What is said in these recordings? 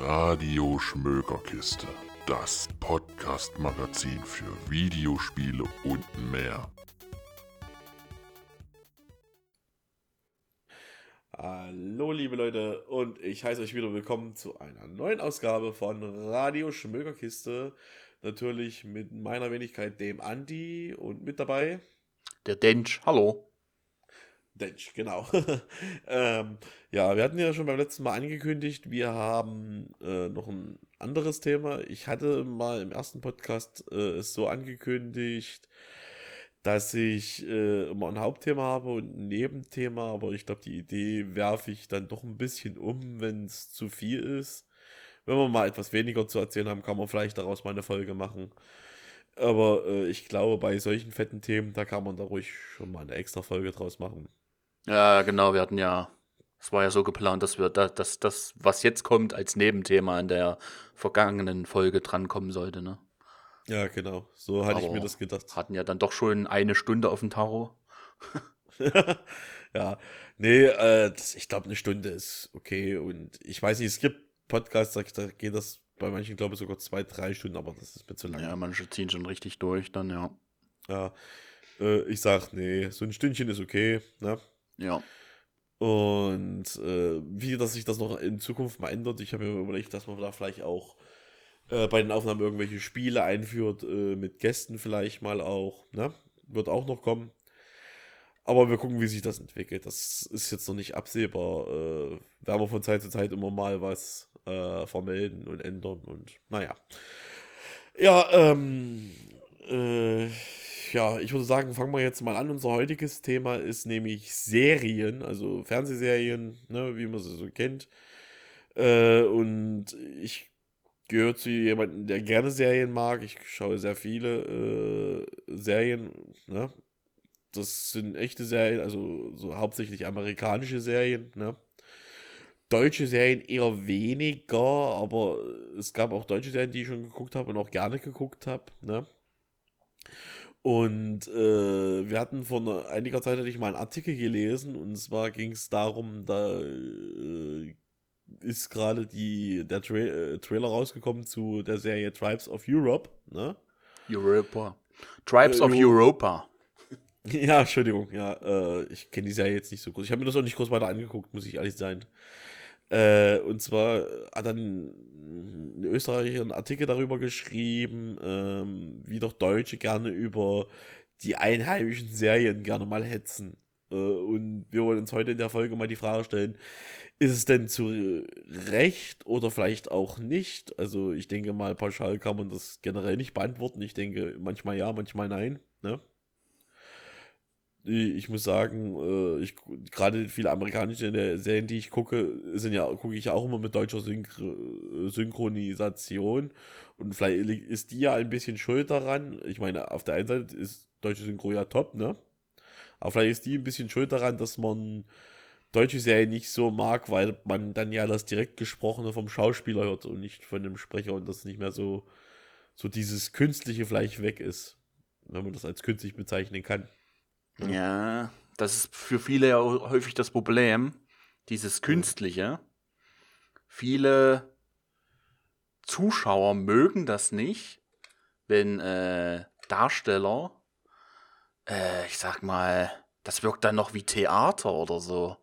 Radio Schmökerkiste, das Podcast-Magazin für Videospiele und mehr. Hallo liebe Leute und ich heiße euch wieder willkommen zu einer neuen Ausgabe von Radio Schmökerkiste. Natürlich mit meiner Wenigkeit dem Andi und mit dabei der Dench. Hallo. Dench, genau. ähm, ja, wir hatten ja schon beim letzten Mal angekündigt, wir haben äh, noch ein anderes Thema. Ich hatte mal im ersten Podcast äh, es so angekündigt, dass ich äh, immer ein Hauptthema habe und ein Nebenthema, aber ich glaube, die Idee werfe ich dann doch ein bisschen um, wenn es zu viel ist. Wenn wir mal etwas weniger zu erzählen haben, kann man vielleicht daraus mal eine Folge machen. Aber äh, ich glaube, bei solchen fetten Themen, da kann man da ruhig schon mal eine extra Folge draus machen. Ja, genau, wir hatten ja, es war ja so geplant, dass wir da, dass das, was jetzt kommt, als Nebenthema in der vergangenen Folge drankommen sollte, ne? Ja, genau. So hatte Aber ich mir das gedacht. Hatten ja dann doch schon eine Stunde auf dem Taro. ja, nee, äh, ich glaube, eine Stunde ist okay. Und ich weiß nicht, es gibt Podcasts, da geht das bei manchen, glaube ich, sogar zwei, drei Stunden, aber das ist mir zu lang. Ja, manche ziehen schon richtig durch dann, ja. Ja, äh, ich sag, nee, so ein Stündchen ist okay, ne? Ja. Und äh, wie dass sich das noch in Zukunft mal ändert, ich habe mir überlegt, dass man da vielleicht auch äh, bei den Aufnahmen irgendwelche Spiele einführt, äh, mit Gästen vielleicht mal auch, ne? Wird auch noch kommen. Aber wir gucken, wie sich das entwickelt. Das ist jetzt noch nicht absehbar. Äh, werden wir von Zeit zu Zeit immer mal was äh, vermelden und ändern und naja. Ja, ähm, äh, ja, ich würde sagen, fangen wir jetzt mal an. Unser heutiges Thema ist nämlich Serien, also Fernsehserien, ne, wie man sie so kennt. Äh, und ich gehöre zu jemandem, der gerne Serien mag. Ich schaue sehr viele äh, Serien. Ne? Das sind echte Serien, also so hauptsächlich amerikanische Serien. Ne? Deutsche Serien eher weniger, aber es gab auch deutsche Serien, die ich schon geguckt habe und auch gerne geguckt habe. Ne? Und äh, wir hatten vor einiger Zeit hatte ich mal einen Artikel gelesen und zwar ging es darum, da äh, ist gerade die der Tra äh, Trailer rausgekommen zu der Serie Tribes of Europe, ne? Europa. Tribes of äh, Europa. Ja, Entschuldigung, ja, äh, ich kenne die Serie jetzt nicht so groß. Ich habe mir das auch nicht groß weiter angeguckt, muss ich ehrlich sein. Äh, und zwar hat dann ein Österreicher einen Artikel darüber geschrieben, ähm, wie doch Deutsche gerne über die einheimischen Serien gerne mal hetzen. Äh, und wir wollen uns heute in der Folge mal die Frage stellen, ist es denn zu Recht oder vielleicht auch nicht? Also ich denke mal, pauschal kann man das generell nicht beantworten. Ich denke manchmal ja, manchmal nein. Ne? Ich muss sagen, äh, ich gerade viele amerikanische Serien, die ich gucke, sind ja gucke ich auch immer mit deutscher Synchro Synchronisation und vielleicht ist die ja ein bisschen schuld daran. Ich meine, auf der einen Seite ist deutsche Synchro ja top, ne? Aber vielleicht ist die ein bisschen schuld daran, dass man deutsche Serien nicht so mag, weil man dann ja das direkt gesprochene vom Schauspieler hört und nicht von dem Sprecher und das nicht mehr so so dieses künstliche vielleicht weg ist, wenn man das als künstlich bezeichnen kann. Ja, das ist für viele ja häufig das Problem, dieses Künstliche. Viele Zuschauer mögen das nicht, wenn äh, Darsteller, äh, ich sag mal, das wirkt dann noch wie Theater oder so.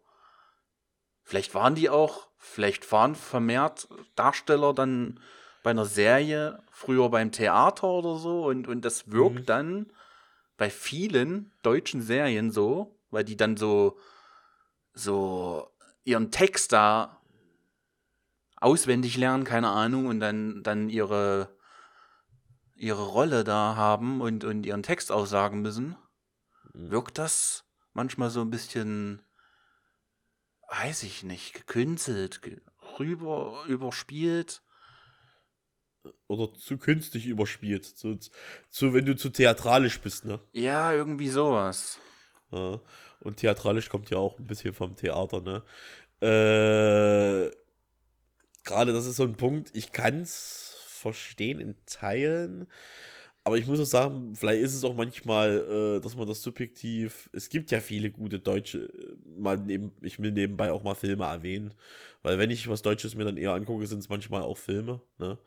Vielleicht waren die auch, vielleicht waren vermehrt Darsteller dann bei einer Serie früher beim Theater oder so und, und das wirkt mhm. dann bei vielen deutschen Serien so, weil die dann so, so ihren Text da auswendig lernen, keine Ahnung, und dann, dann ihre, ihre Rolle da haben und, und ihren Text aussagen müssen, mhm. wirkt das manchmal so ein bisschen, weiß ich nicht, gekünstelt, rüber, überspielt oder zu künstlich überspielt. Zu, zu, wenn du zu theatralisch bist, ne? Ja, irgendwie sowas. Ja. Und theatralisch kommt ja auch ein bisschen vom Theater, ne? Äh, Gerade das ist so ein Punkt, ich kann es verstehen in Teilen, aber ich muss auch sagen, vielleicht ist es auch manchmal, äh, dass man das subjektiv, es gibt ja viele gute deutsche, mal neben, ich will nebenbei auch mal Filme erwähnen. Weil wenn ich was Deutsches mir dann eher angucke, sind es manchmal auch Filme. Ne?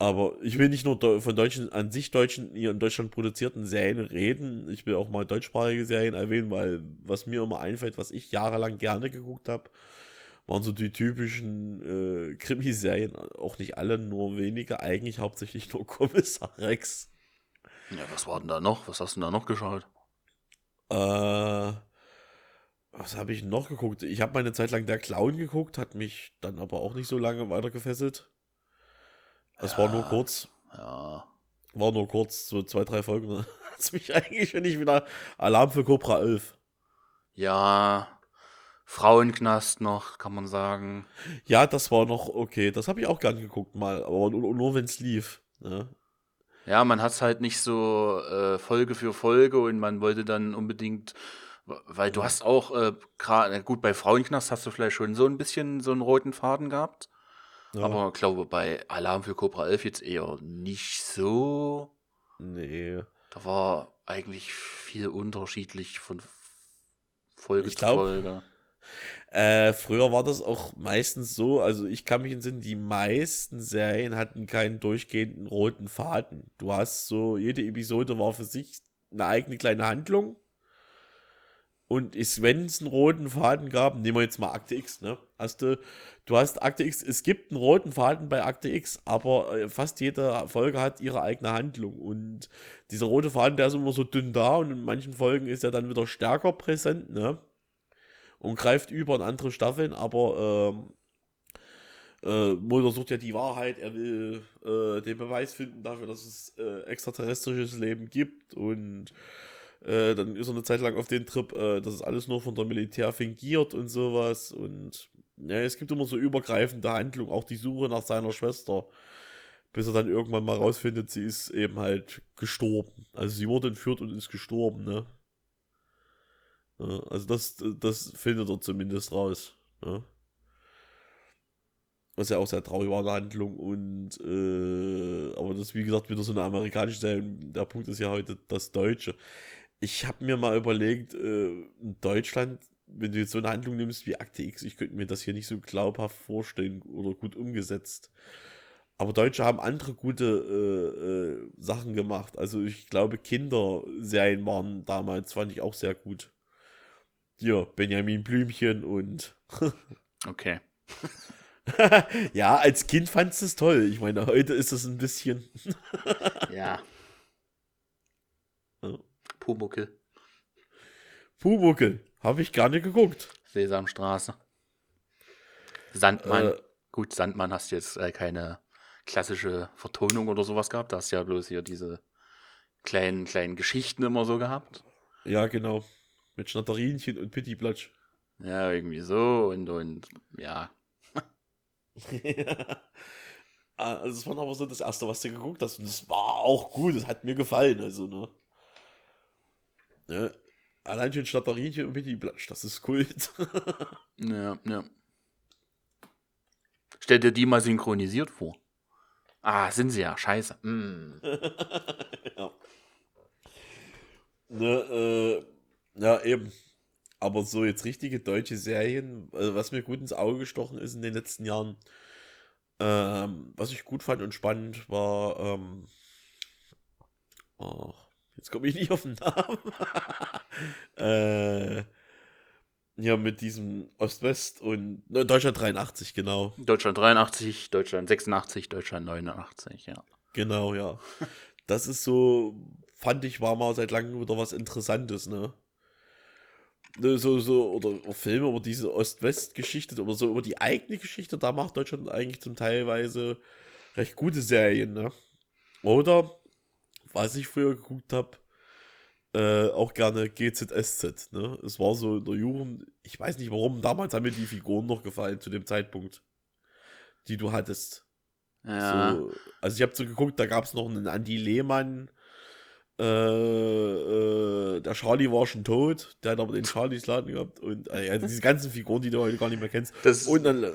Aber ich will nicht nur von deutschen, an sich deutschen, hier in Deutschland produzierten Serien reden. Ich will auch mal deutschsprachige Serien erwähnen, weil was mir immer einfällt, was ich jahrelang gerne geguckt habe, waren so die typischen äh, Krimiserien. Auch nicht alle, nur wenige. Eigentlich hauptsächlich nur Kommissar Rex. Ja, was war denn da noch? Was hast du denn da noch geschaut? Äh, was habe ich noch geguckt? Ich habe meine Zeit lang der Clown geguckt, hat mich dann aber auch nicht so lange weiter gefesselt. Es ja, war nur kurz. Ja. War nur kurz, so zwei, drei Folgen. Ne? Hat mich eigentlich, wenn ich wieder Alarm für Cobra 11. Ja. Frauenknast noch, kann man sagen. Ja, das war noch okay. Das habe ich auch gern geguckt mal, aber nur, nur wenn es lief. Ne? Ja, man hat es halt nicht so äh, Folge für Folge und man wollte dann unbedingt, weil du hast auch äh, gerade, gut, bei Frauenknast hast du vielleicht schon so ein bisschen so einen roten Faden gehabt. Ja. Aber ich glaube, bei Alarm für Cobra 11 jetzt eher nicht so. Nee. Da war eigentlich viel unterschiedlich von Folge ich zu glaub, Folge. Äh, früher war das auch meistens so, also ich kann mich entsinnen, die meisten Serien hatten keinen durchgehenden roten Faden. Du hast so, jede Episode war für sich eine eigene kleine Handlung und wenn es einen roten Faden gab, nehmen wir jetzt mal Akte X, ne? Hast du, du hast Akte X, es gibt einen roten Faden bei Akte X, aber äh, fast jede Folge hat ihre eigene Handlung. Und dieser rote Faden, der ist immer so dünn da und in manchen Folgen ist er dann wieder stärker präsent, ne? Und greift über in andere Staffeln, aber ähm, äh, Mulder sucht ja die Wahrheit, er will äh, den Beweis finden dafür, dass es äh, extraterrestrisches Leben gibt und äh, dann ist er eine Zeit lang auf den Trip, äh, das ist alles nur von der Militär fingiert und sowas. Und ja, es gibt immer so übergreifende Handlungen, auch die Suche nach seiner Schwester. Bis er dann irgendwann mal rausfindet, sie ist eben halt gestorben. Also sie wurde entführt und ist gestorben, ne? Ja, also das, das findet er zumindest raus. Ne? Was ja auch sehr traurig war, eine Handlung. Und, äh, aber das ist wie gesagt wieder so eine amerikanische Serie. Der Punkt ist ja heute das Deutsche ich habe mir mal überlegt, äh, in Deutschland, wenn du jetzt so eine Handlung nimmst wie Akte X, ich könnte mir das hier nicht so glaubhaft vorstellen oder gut umgesetzt. Aber Deutsche haben andere gute äh, äh, Sachen gemacht. Also ich glaube, Kinderserien waren damals, fand ich auch sehr gut. Hier, Benjamin Blümchen und. okay. ja, als Kind fandst du es toll. Ich meine, heute ist es ein bisschen. ja. ja. Pumuckel. Pumuckel. Habe ich gar nicht geguckt. Sesamstraße. Sandmann. Äh, Gut, Sandmann hast du jetzt äh, keine klassische Vertonung oder sowas gehabt. Da hast du ja bloß hier diese kleinen, kleinen Geschichten immer so gehabt. Ja, genau. Mit Schnatterinchen und Pittiplatsch. Ja, irgendwie so und, und ja. Also, das war aber so das erste, was du geguckt hast. Und das war auch gut. Das hat mir gefallen. Also, ne? Ne? Allein schon Schnatterinchen und Pitti Platsch, das ist Kult. ja, ja. Stell dir die mal synchronisiert vor. Ah, sind sie ja, scheiße. Mm. ja. Ne, äh, ja, eben. Aber so jetzt richtige deutsche Serien, also was mir gut ins Auge gestochen ist in den letzten Jahren, ähm, was ich gut fand und spannend war, ähm, oh, Jetzt komme ich nicht auf den Namen. äh, ja, mit diesem Ost-West und ne, Deutschland 83, genau. Deutschland 83, Deutschland 86, Deutschland 89, ja. Genau, ja. Das ist so, fand ich, war mal seit langem wieder was Interessantes, ne? ne so, so, oder Filme über diese Ost-West-Geschichte, oder so über die eigene Geschichte, da macht Deutschland eigentlich zum Teilweise recht gute Serien, ne? Oder was ich früher geguckt habe, äh, auch gerne GZSZ. Ne? Es war so in der Jugend, ich weiß nicht warum, damals haben mir die Figuren noch gefallen zu dem Zeitpunkt, die du hattest. Ja. So, also ich habe so geguckt, da gab es noch einen Andy Lehmann. Äh, äh, der Charlie war schon tot, der hat aber den Charlies Laden gehabt und äh, also diese ganzen Figuren, die du heute gar nicht mehr kennst. Das, und dann, ja.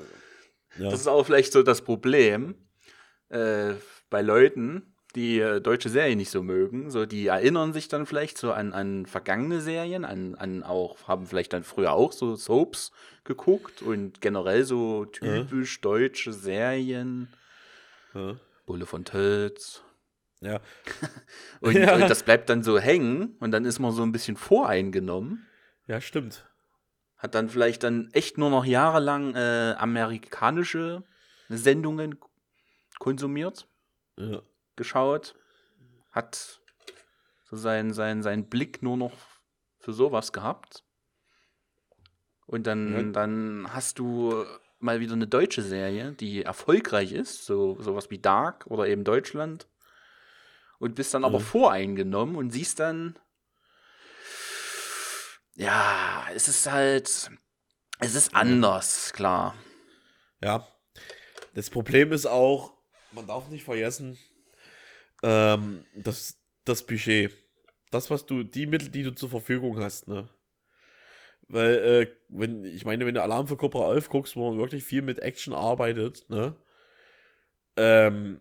das ist auch vielleicht so das Problem äh, bei Leuten, die äh, deutsche Serie nicht so mögen. So, die erinnern sich dann vielleicht so an, an vergangene Serien, an, an auch, haben vielleicht dann früher auch so Soaps geguckt und generell so typisch deutsche Serien. Ja. Bulle von Tölz. Ja. Und, Ja. und das bleibt dann so hängen und dann ist man so ein bisschen voreingenommen. ja, stimmt. Hat dann vielleicht dann echt nur noch jahrelang äh, amerikanische Sendungen konsumiert, Ja. Geschaut. Hat so seinen sein, sein Blick nur noch für sowas gehabt. Und dann, Ja. dann hast du mal wieder eine deutsche Serie, die erfolgreich ist, so sowas wie Dark oder eben Deutschland. Und bist dann aber Mhm. voreingenommen und siehst dann, ja, es ist halt, es ist anders, klar. Ja. Das Problem ist auch, man darf nicht vergessen, ähm, das, das Budget. Das, was du, die Mittel, die du zur Verfügung hast, ne? Weil, äh, wenn, ich meine, wenn du Alarm für Cobra 11 guckst, wo man wirklich viel mit Action arbeitet, ne? Ähm,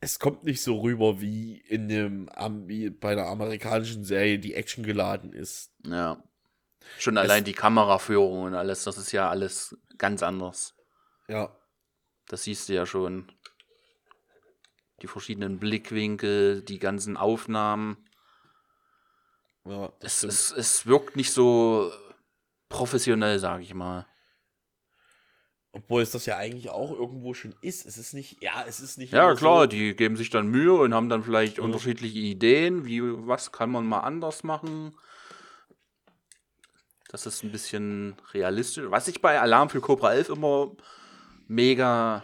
es kommt nicht so rüber wie in dem, wie bei der amerikanischen Serie, die Action geladen ist. Ja. Schon allein die Kameraführung und alles, das ist ja alles ganz anders. Ja. Das siehst du ja schon. Die verschiedenen Blickwinkel, die ganzen Aufnahmen. ja Es, es, es wirkt nicht so professionell, sage ich mal. Obwohl es das ja eigentlich auch irgendwo schon ist. Es ist nicht, ja, es ist nicht. Ja, klar, so- die geben sich dann Mühe und haben dann vielleicht Ja. unterschiedliche Ideen, wie was kann man mal anders machen. Das ist ein bisschen realistisch. Was ich bei Alarm für Cobra 11 immer mega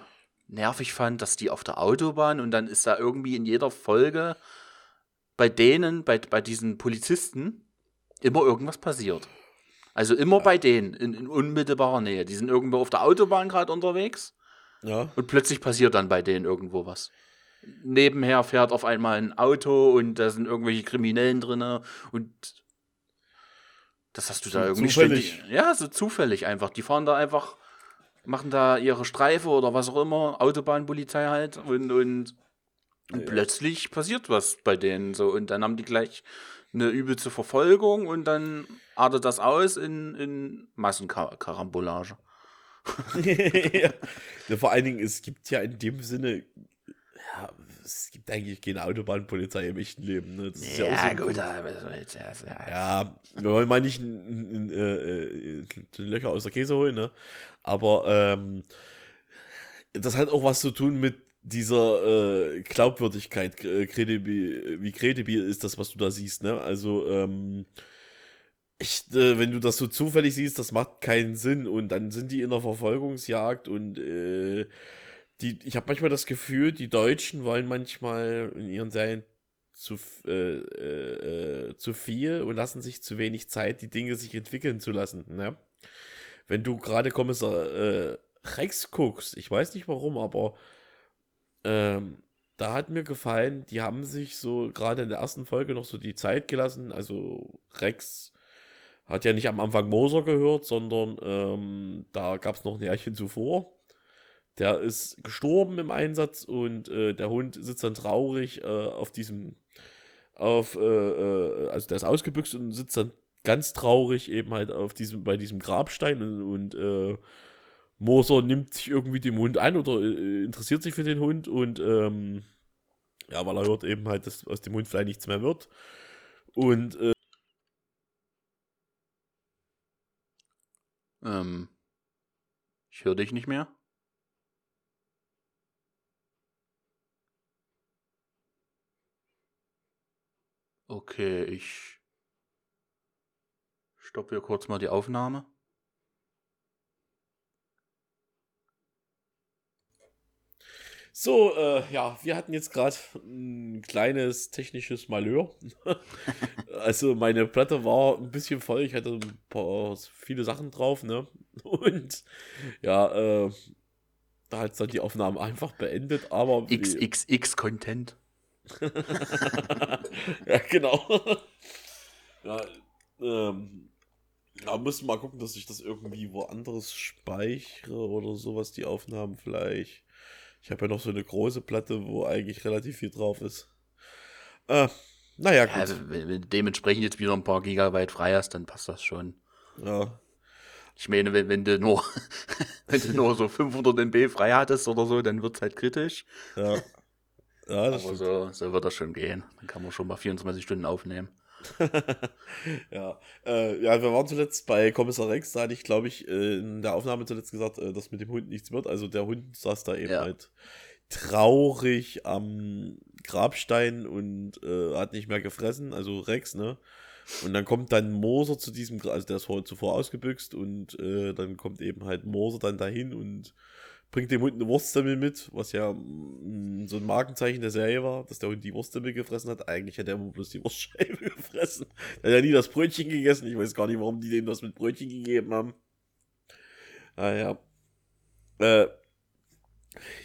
nervig fand, dass die auf der Autobahn und dann ist da irgendwie in jeder Folge bei denen, bei, bei diesen Polizisten, immer irgendwas passiert. Also immer bei denen, in, in unmittelbarer Nähe. Die sind irgendwo auf der Autobahn gerade unterwegs Ja. und plötzlich passiert dann bei denen irgendwo was. Nebenher fährt auf einmal ein Auto und da sind irgendwelche Kriminellen drin und das hast du da irgendwie zufällig. ständig- Ja, so zufällig einfach. Die fahren da einfach, machen da ihre Streife oder was auch immer, Autobahnpolizei halt und, und, und plötzlich passiert was bei denen so und dann haben die gleich eine übelste Verfolgung und dann artet das aus in, in Massenkarambolage. ja. ja. Vor allen Dingen, es gibt ja in dem Sinne, ja, es gibt eigentlich keine Autobahnpolizei im echten Leben. Ne? Das ist ja, auch so ein- jetzt, ja, ja. Ja, wir wollen mal nicht n- n- äh, äh, die Löcher aus der Käse holen, ne? Aber ähm, das hat auch was zu tun mit dieser äh, Glaubwürdigkeit, äh, kredibil, wie kredibil ist das, was du da siehst, ne? Also, ähm, ich, äh, wenn du das so zufällig siehst, das macht keinen Sinn und dann sind die in der Verfolgungsjagd und äh, die, ich habe manchmal das Gefühl, die Deutschen wollen manchmal in ihren Serien zu, äh, äh, äh, zu viel und lassen sich zu wenig Zeit, die Dinge sich entwickeln zu lassen. Ne? Wenn du gerade Kommissar äh, Rex guckst, ich weiß nicht warum, aber ähm, da hat mir gefallen, die haben sich so gerade in der ersten Folge noch so die Zeit gelassen. Also Rex hat ja nicht am Anfang Moser gehört, sondern ähm, da gab es noch ein Jährchen zuvor. Der ist gestorben im Einsatz und äh, der Hund sitzt dann traurig äh, auf diesem, auf, äh, äh, also der ist ausgebüxt und sitzt dann ganz traurig eben halt auf diesem, bei diesem Grabstein und, und äh, Moser nimmt sich irgendwie dem Hund an oder interessiert sich für den Hund und ähm, ja, weil er hört eben halt, dass aus dem Hund vielleicht nichts mehr wird. Und äh, Ähm, ich höre dich nicht mehr. Okay, ich stoppe hier kurz mal die Aufnahme. So, äh, ja, wir hatten jetzt gerade ein kleines technisches Malheur. also meine Platte war ein bisschen voll, ich hatte ein paar viele Sachen drauf, ne? Und ja, äh, da hat dann die Aufnahme einfach beendet, aber wie- XXX-Content. ja, genau. ja, ähm, ja, müssen mal gucken, dass ich das irgendwie woanders speichere oder sowas, die Aufnahmen vielleicht. Ich habe ja noch so eine große Platte, wo eigentlich relativ viel drauf ist. Äh, naja, gut. Ja, wenn, wenn du dementsprechend jetzt wieder ein paar Gigabyte frei hast, dann passt das schon. Ja. Ich meine, wenn, wenn, du nur, wenn du nur so 500 MB frei hattest oder so, dann wird es halt kritisch. Ja. Ja, das Aber so, so wird das schon gehen. Dann kann man schon mal 24 Stunden aufnehmen. ja. Äh, ja, wir waren zuletzt bei Kommissar Rex, da hatte ich, glaube ich, äh, in der Aufnahme zuletzt gesagt, äh, dass mit dem Hund nichts wird. Also der Hund saß da eben Ja. halt traurig am Grabstein und äh, hat nicht mehr gefressen, also Rex, ne? Und dann kommt dann Moser zu diesem, also der ist vorher zuvor ausgebüxt und äh, dann kommt eben halt Moser dann dahin und bringt dem Hund eine Wurstsemmel mit, was ja mm, so ein Markenzeichen der Serie war, dass der Hund die Wurstsemmel gefressen hat. Eigentlich hat er immer bloß die Wurstscheibe gefressen. Er hat ja nie das Brötchen gegessen. Ich weiß gar nicht, warum die dem das mit Brötchen gegeben haben. Naja. Äh,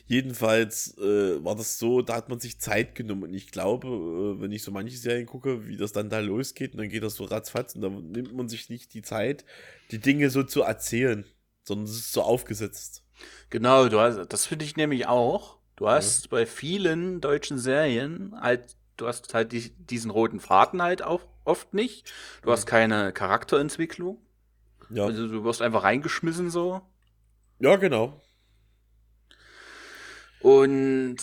jedenfalls äh, war das so, da hat man sich Zeit genommen. Und ich glaube, äh, wenn ich so manche Serien gucke, wie das dann da losgeht, und dann geht das so ratzfatz und dann nimmt man sich nicht die Zeit, die Dinge so zu erzählen, sondern es ist so aufgesetzt. Genau, du hast, das finde ich nämlich auch. Du hast bei vielen deutschen Serien halt, du hast halt die, diesen roten Faden halt auch oft nicht. Du hast keine Charakterentwicklung. Ja, Also du wirst einfach reingeschmissen so. ja genau. Und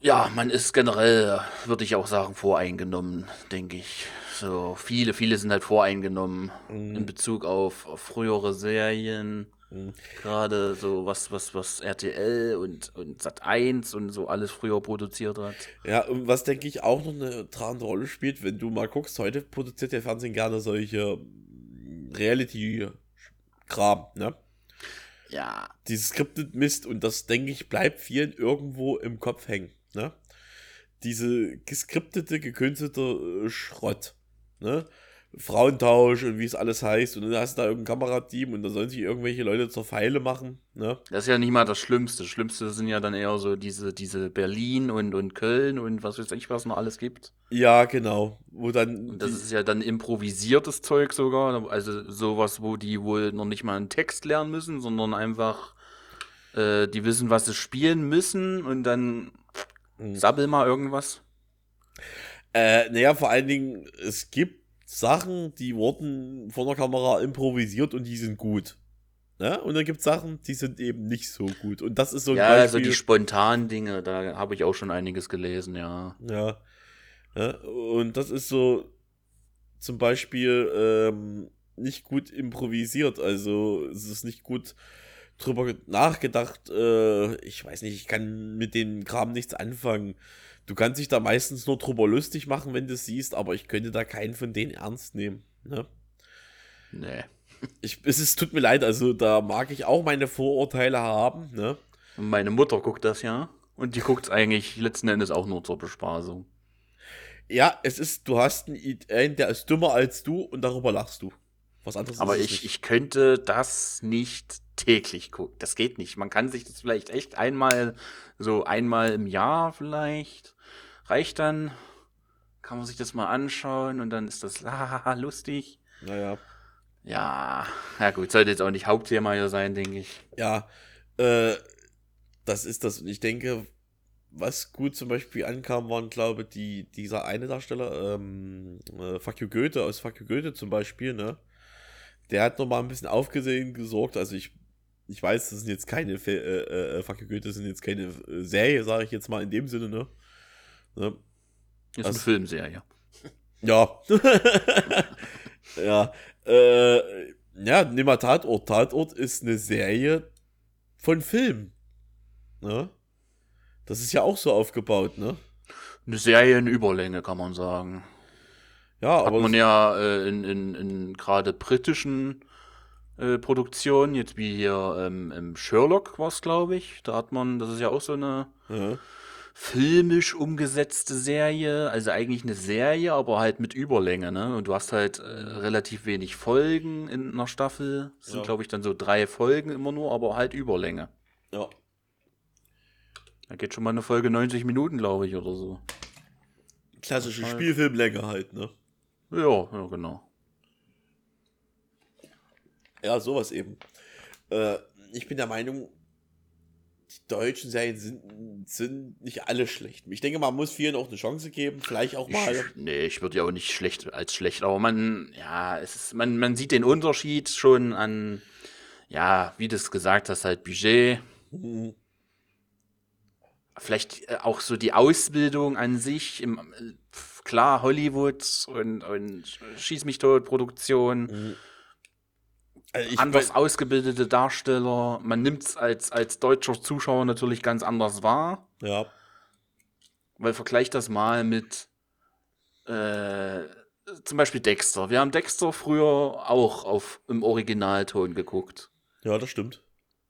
ja, man ist generell, würde ich auch sagen, voreingenommen, denke ich. So, viele, viele sind halt voreingenommen in Mhm. Bezug auf, auf frühere Serien. Mhm. Gerade so was, was, was RTL und, und Sat 1 und so alles früher produziert hat. Ja, und was denke ich auch noch eine tragende Rolle spielt, wenn du mal guckst, heute produziert der Fernsehen gerne solche Reality-Kram, ne? Ja, Dieses Scripted Mist und das, denke ich, bleibt vielen irgendwo im Kopf hängen, ne? Diese geskriptete, gekünstelte äh, Schrott, ne? Frauentausch und wie es alles heißt und dann hast du da irgendein Kamerateam und da sollen sich irgendwelche Leute zur Feile machen, ne? das ist ja nicht mal das Schlimmste. Das Schlimmste sind ja dann eher so diese, diese Berlin und, und Köln und was weiß ich, was noch alles gibt. Ja, genau. Wo dann. Und das ist ja dann improvisiertes Zeug sogar. Also sowas, wo die wohl noch nicht mal einen Text lernen müssen, sondern einfach äh, die wissen, was sie spielen müssen und dann Mhm. sabbel mal irgendwas. Äh, naja, vor allen Dingen, es gibt Sachen, die wurden von der Kamera improvisiert und die sind gut. Ne? Und dann gibt es Sachen, die sind eben nicht so gut. Und das ist so ein ja, also Beispiel. die spontanen Dinge, da habe ich auch schon einiges gelesen, ja. ja. ja. Und das ist so zum Beispiel ähm, nicht gut improvisiert. Also es ist nicht gut drüber ge- nachgedacht. Äh, ich weiß nicht, ich kann mit dem Kram nichts anfangen. Du kannst dich da meistens nur drüber lustig machen, wenn du es siehst, aber ich könnte da keinen von denen ernst nehmen. Ne? Nee. Ich, es ist, tut mir leid, also da mag ich auch meine Vorurteile haben. Ne? Meine Mutter guckt das ja. Und die guckt es eigentlich letzten Endes auch nur zur Bespaßung. Ja, es ist, du hast einen, der ist dümmer als du und darüber lachst du. Was anderes Aber ich, nicht. ich könnte das nicht täglich gucken. Das geht nicht. Man kann sich das vielleicht echt einmal, so einmal im Jahr vielleicht, reicht dann. Kann man sich das mal anschauen und dann ist das lustig. Naja. Ja, ja gut, sollte jetzt auch nicht Hauptthema hier sein, denke ich. Ja, äh, das ist das. Und ich denke, was gut zum Beispiel ankam, waren, glaube ich, die, dieser eine Darsteller, ähm, äh, Fuck you Goethe, aus Fuck you Goethe zum Beispiel, ne? Der hat nochmal ein bisschen aufgesehen gesorgt. Also ich, ich weiß, das sind jetzt keine, äh, äh, Fuck you Goethe sind jetzt keine äh, Serie, sage ich jetzt mal in dem Sinne, ne? Ne? Ist Was? eine Filmserie. Ja. ja. Äh, ja, nimm mal Tatort. Tatort ist eine Serie von Film. Ne? Das ist ja auch so aufgebaut, ne? Eine Serie in Überlänge, kann man sagen. Ja, Hat aber man das- ja äh, in, in, in gerade britischen äh, Produktionen, jetzt wie hier ähm, im Sherlock war es, glaube ich. Da hat man, das ist ja auch so eine ja, filmisch umgesetzte Serie, also eigentlich eine Serie, aber halt mit Überlänge, ne? Und du hast halt äh, relativ wenig Folgen in einer Staffel. Es sind, Ja. glaube ich, dann so drei Folgen immer nur, aber halt Überlänge. ja. Da geht schon mal eine Folge 90 Minuten, glaube ich, oder so. Klassische. Spielfilmlänge halt, ne? Ja, ja, genau. Ja, sowas eben. Äh, ich bin der Meinung, die deutschen Serien sind, sind nicht alle schlecht. Ich denke, man muss vielen auch eine Chance geben, vielleicht auch mal. Ich, nee, ich würde ja auch nicht schlecht als schlecht, aber man, ja, es ist, man, man sieht den Unterschied schon an, ja, wie du es gesagt hast, halt Budget. Mhm. Vielleicht äh, auch so die Ausbildung an sich, im, äh, klar, Hollywood und, und Schieß mich tot, Produktion. Mhm. Also ich anders ausgebildete Darsteller. Man nimmt es als, als deutscher Zuschauer natürlich ganz anders wahr. Ja. Weil vergleich das mal mit äh, zum Beispiel Dexter. Wir haben Dexter früher auch auf, im Originalton geguckt. Ja, das stimmt.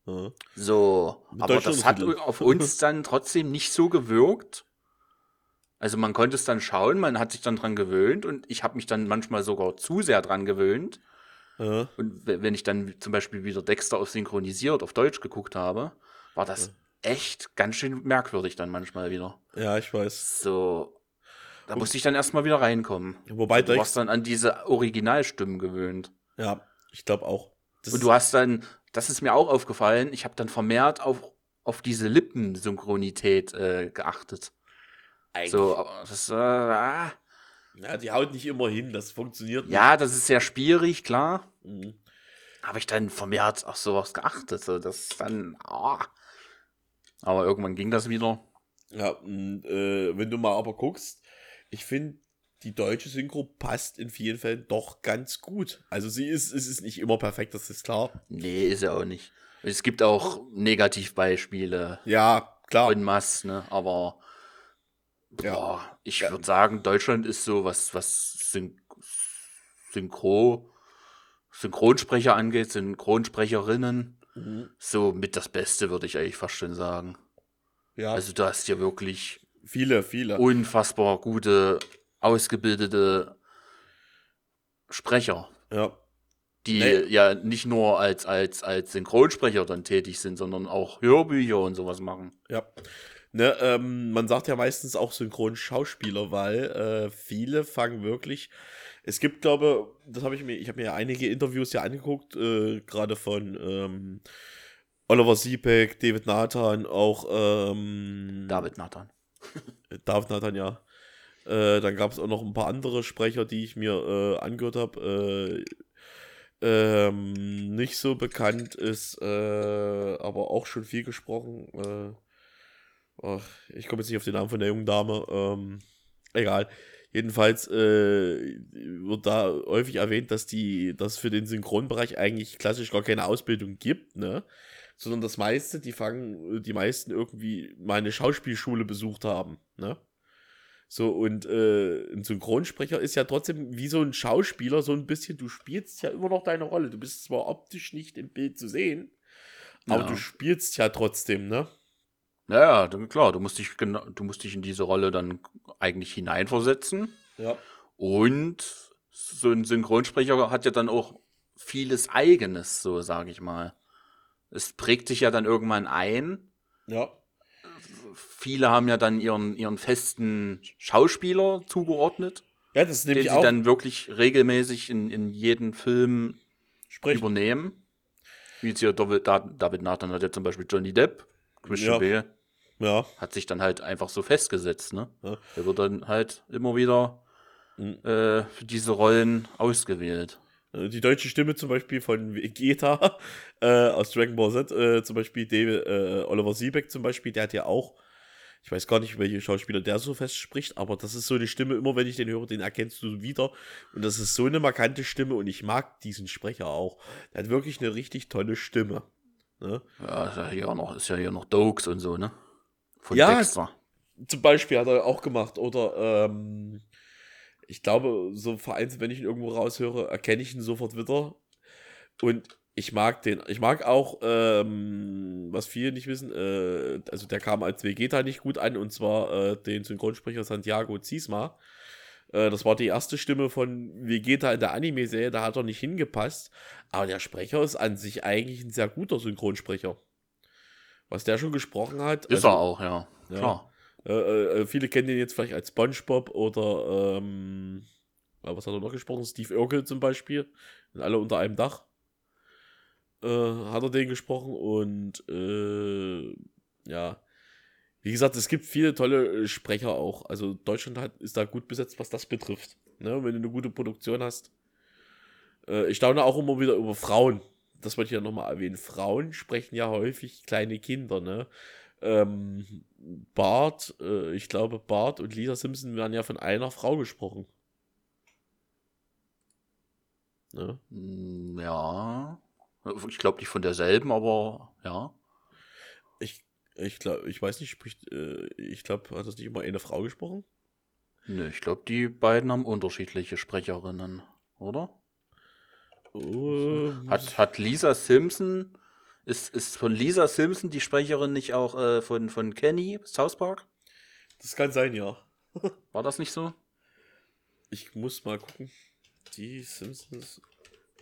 Ja. So, Mit aber das hat auf uns dann trotzdem nicht so gewirkt. Also man konnte es dann schauen, man hat sich dann dran gewöhnt und ich habe mich dann manchmal sogar zu sehr dran gewöhnt. Ja. Und we- wenn ich dann zum Beispiel wieder Dexter auf synchronisiert auf Deutsch geguckt habe, war das echt ganz schön merkwürdig dann manchmal wieder. ja, ich weiß. So, da musste ich dann erstmal wieder reinkommen. Wobei Du warst dann an diese Originalstimmen gewöhnt. Ja, ich glaube auch. Das Und du hast dann, das ist mir auch aufgefallen, ich habe dann vermehrt auf, auf diese Lippensynchronität äh, geachtet. eigentlich, So, aber das, äh, ah. Ja, die haut nicht immer hin, das funktioniert ja, das ist sehr schwierig, klar. nicht. Mhm. Habe ich dann vermehrt auf sowas geachtet. So, das dann, ah. Aber irgendwann ging das wieder. Ja, und, äh, wenn du mal aber guckst, ich finde, die deutsche Synchro passt in vielen Fällen doch ganz gut. Also sie ist, es ist nicht immer perfekt, das ist klar. Nee, ist ja auch nicht. Es gibt auch Negativbeispiele Ja, klar. en masse, ne? Aber. Boah, ich Ja. würde sagen, Deutschland ist so, was, was Syn Synchro, Synchronsprecher angeht, Synchronsprecherinnen, Mhm. so mit das Beste, würde ich eigentlich fast schon sagen. Ja, Also du hast hier wirklich viele, viele. unfassbar gute, ausgebildete Sprecher, Ja. die Nee. ja nicht nur als, als, als Synchronsprecher dann tätig sind, sondern auch Hörbücher und sowas machen. Ja. Ne, ähm, man sagt ja meistens auch Synchronschauspieler, weil äh, viele fangen wirklich. Es gibt, glaube, das habe ich mir, ich habe mir ja einige Interviews ja angeguckt, äh, gerade von ähm, Oliver Siebeck, David Nathan, auch ähm, David Nathan. David Nathan, ja. Äh, dann gab es auch noch ein paar andere Sprecher, die ich mir äh, angehört habe. Äh, ähm, nicht so bekannt ist, äh, aber auch schon viel gesprochen. Ach, ich komme jetzt nicht auf den Namen von der jungen Dame. Ähm, egal. Jedenfalls äh, wird da häufig erwähnt, dass die, dass für den Synchronbereich eigentlich klassisch gar keine Ausbildung gibt, ne? Sondern das meiste, die fangen, die meisten irgendwie mal eine Schauspielschule besucht haben, ne? So, und äh, ein Synchronsprecher ist ja trotzdem wie so ein Schauspieler, so ein bisschen, du spielst ja immer noch deine Rolle. Du bist zwar optisch nicht im Bild zu sehen, aber Ja. du spielst ja trotzdem, ne? Ja, ja, dann- klar, du musst dich genau, du musst dich in diese Rolle dann eigentlich hineinversetzen. Ja. Und so ein Synchronsprecher hat ja dann auch vieles Eigenes, so sage ich mal. Es prägt sich ja dann irgendwann ein. Ja. Viele haben ja dann ihren, ihren festen Schauspieler zugeordnet, Ja, das ist den nämlich sie auch. dann wirklich regelmäßig in, in jeden Film sprich, übernehmen. Wie jetzt hier David, David Nathan hat ja zum Beispiel Johnny Depp, Christian Ja. Bale, ja. hat sich dann halt einfach so festgesetzt, ne? Ja. Der wird dann halt immer wieder Mhm. äh, für diese Rollen ausgewählt. Äh, Die deutsche Stimme zum Beispiel von Vegeta äh, aus Dragon Ball Z, äh, zum Beispiel David, äh, Oliver Siebeck zum Beispiel, der hat ja auch, ich weiß gar nicht, welche Schauspieler der so fest spricht, aber das ist so eine Stimme, immer wenn ich den höre, den erkennst du wieder. Und das ist so eine markante Stimme und ich mag diesen Sprecher auch. Der hat wirklich eine richtig tolle Stimme. Ne? Ja, ist ja hier auch noch, ist ja hier noch Dokes und so, ne? Von Ja, Dexter. Zum Beispiel hat er auch gemacht. Oder ähm, ich glaube, so vereinzelt, wenn ich ihn irgendwo raushöre, erkenne ich ihn sofort wieder. Und ich mag den. Ich mag auch, ähm, was viele nicht wissen, äh, also der kam als Vegeta nicht gut an, und zwar äh, den Synchronsprecher Santiago Ziesma. Äh, das war die erste Stimme von Vegeta in der Anime-Serie, da hat er nicht hingepasst. Aber der Sprecher ist an sich eigentlich ein sehr guter Synchronsprecher. Was der schon gesprochen hat. Ist also- er auch, ja. Ja. Klar. äh, äh, viele kennen den jetzt vielleicht als SpongeBob oder ähm, äh, was hat er noch gesprochen? Steve Urkel zum Beispiel. Und alle unter einem Dach. Äh, hat er den gesprochen und äh, ja. Wie gesagt, es gibt viele tolle äh, Sprecher auch. Also Deutschland hat, ist da gut besetzt, was das betrifft. Ne? Wenn du eine gute Produktion hast. Äh, ich staune auch immer wieder über Frauen. Das wollte ich ja nochmal erwähnen. Frauen sprechen ja häufig kleine Kinder, ne? Ähm, Bart, äh, ich glaube, Bart und Lisa Simpson werden ja von einer Frau gesprochen. Ne? Ja. Ich glaube nicht von derselben, aber ja. Ich, ich glaube, ich weiß nicht, spricht, äh, ich glaube, hat das nicht immer eine Frau gesprochen? Ne, ich glaube, die beiden haben unterschiedliche Sprecherinnen, oder? Oh, hat, hat Lisa Simpson, ist, ist von Lisa Simpson die Sprecherin nicht auch äh, von, von Kenny, South Park? Das kann sein, ja. War das nicht so? Ich muss mal gucken. Die Simpsons.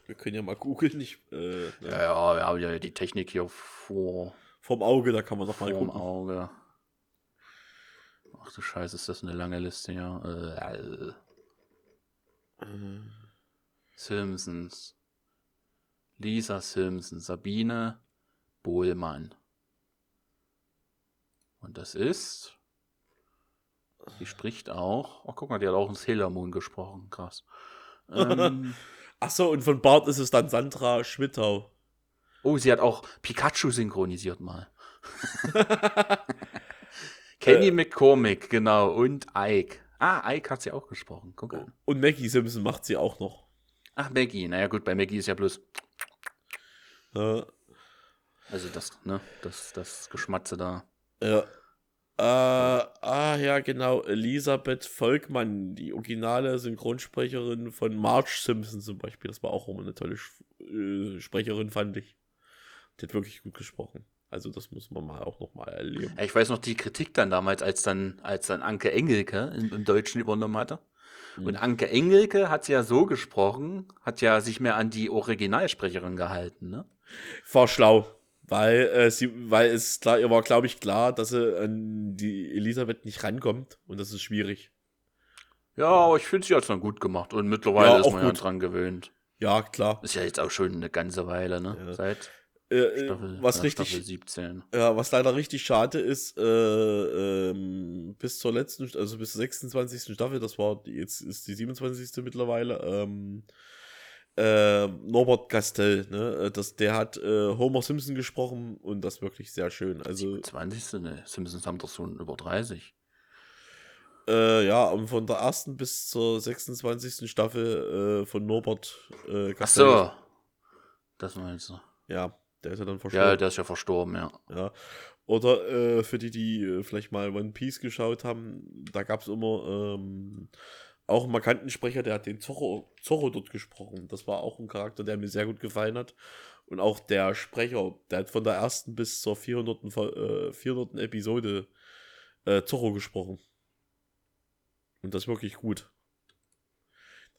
Wir können ja mal googeln. Ich, äh, ja, ja, wir haben ja die Technik hier vor. Vom Auge, da kann man noch mal gucken. Auge. Ach du Scheiße, ist das eine lange Liste, ja. Äh, Äh, Simpsons. Lisa Simpson, Sabine Bohlmann. Und das ist. Sie spricht auch. Oh, guck mal, die hat auch in Sailor Moon gesprochen. Krass. Ähm, Achso, und von Bart ist es dann Sandra Schmittau. oh, sie hat auch Pikachu synchronisiert mal. Kenny McCormick, genau. Und Ike. Ah, Ike hat sie auch gesprochen. Guck an. Und Maggie Simpson macht sie auch noch. Ach, Maggie. Naja, gut, bei Maggie ist ja bloß. Äh, Also das, ne? Das, das Geschmatze da. ja. Äh, ah, ja, genau. Elisabeth Volkmann, die originale Synchronsprecherin von Marge Simpson zum Beispiel. Das war auch immer eine tolle äh, Sprecherin, fand ich. Die hat wirklich gut gesprochen. Also, das muss man mal auch nochmal erleben. Ja, ich weiß noch die Kritik dann damals, als dann, als dann Anke Engelke im, im Deutschen übernommen hatte. Und Anke Engelke hat ja so gesprochen, hat ja sich mehr an die Originalsprecherin gehalten, ne? War schlau. Weil, äh, sie, weil es klar, ihr war, glaube ich, klar, dass sie an die Elisabeth nicht rankommt. Und das ist schwierig. Ja, aber ich finde, sie hat es dann gut gemacht. Und mittlerweile Ja, ist man ja gut. dran gewöhnt. Ja, klar. Ist ja jetzt auch schon eine ganze Weile, ne? Ja. Seit Äh, äh, Staffel, was ja, richtig, Staffel 17. Ja, was leider richtig schade ist, äh, ähm, bis zur letzten, also bis zur 26. Staffel, das war, jetzt ist die 27. mittlerweile, ähm, äh, Norbert Castell, ne, äh, das, der hat äh, Homer Simpson gesprochen und das wirklich sehr schön. Also, 20. Ne, Simpsons haben doch schon über 30. äh, ja, und von der ersten bis zur 26. Staffel äh, von Norbert äh, Ach Castell. so. Das meinst du. Ja, der ist ja dann verstorben. Ja, der ist ja verstorben, ja. Ja. Oder für die, die vielleicht mal One Piece geschaut haben, da gab es immer ähm, auch einen markanten Sprecher, der hat den Zorro, Zorro dort gesprochen. Das war auch ein Charakter, der mir sehr gut gefallen hat. Und auch der Sprecher, der hat von der ersten bis zur 400. Fol- Äh, 400. Episode äh, Zorro gesprochen. Und das wirklich gut.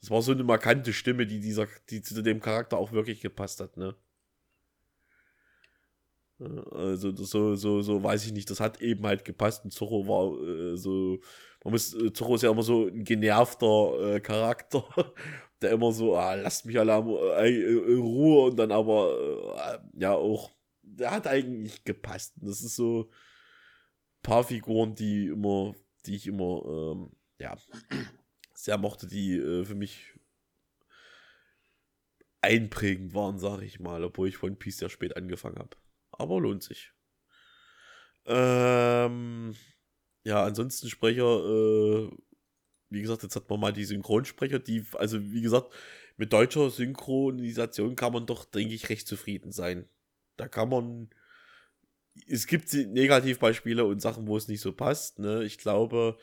Das war so eine markante Stimme, die dieser, die zu dem Charakter auch wirklich gepasst hat, ne? Also so, so, so weiß ich nicht, das hat eben halt gepasst und Zorro war äh, so, man muss, äh, Zorro ist ja immer so ein genervter äh, Charakter, der immer so, ah, lasst mich alle am, äh, in Ruhe und dann aber, äh, ja auch, der hat eigentlich gepasst. Und das ist so ein paar Figuren, die immer, die ich immer, ähm, ja, sehr mochte, die für mich einprägend waren, sage ich mal, obwohl ich One Piece sehr spät angefangen habe. Aber lohnt sich. Ähm, ja, ansonsten Sprecher, äh, wie gesagt, jetzt hat man mal die Synchronsprecher, die, also wie gesagt, mit deutscher Synchronisation kann man doch, denke ich, recht zufrieden sein. Da kann man, es gibt Negativbeispiele und Sachen, wo es nicht so passt, ne? Ich glaube,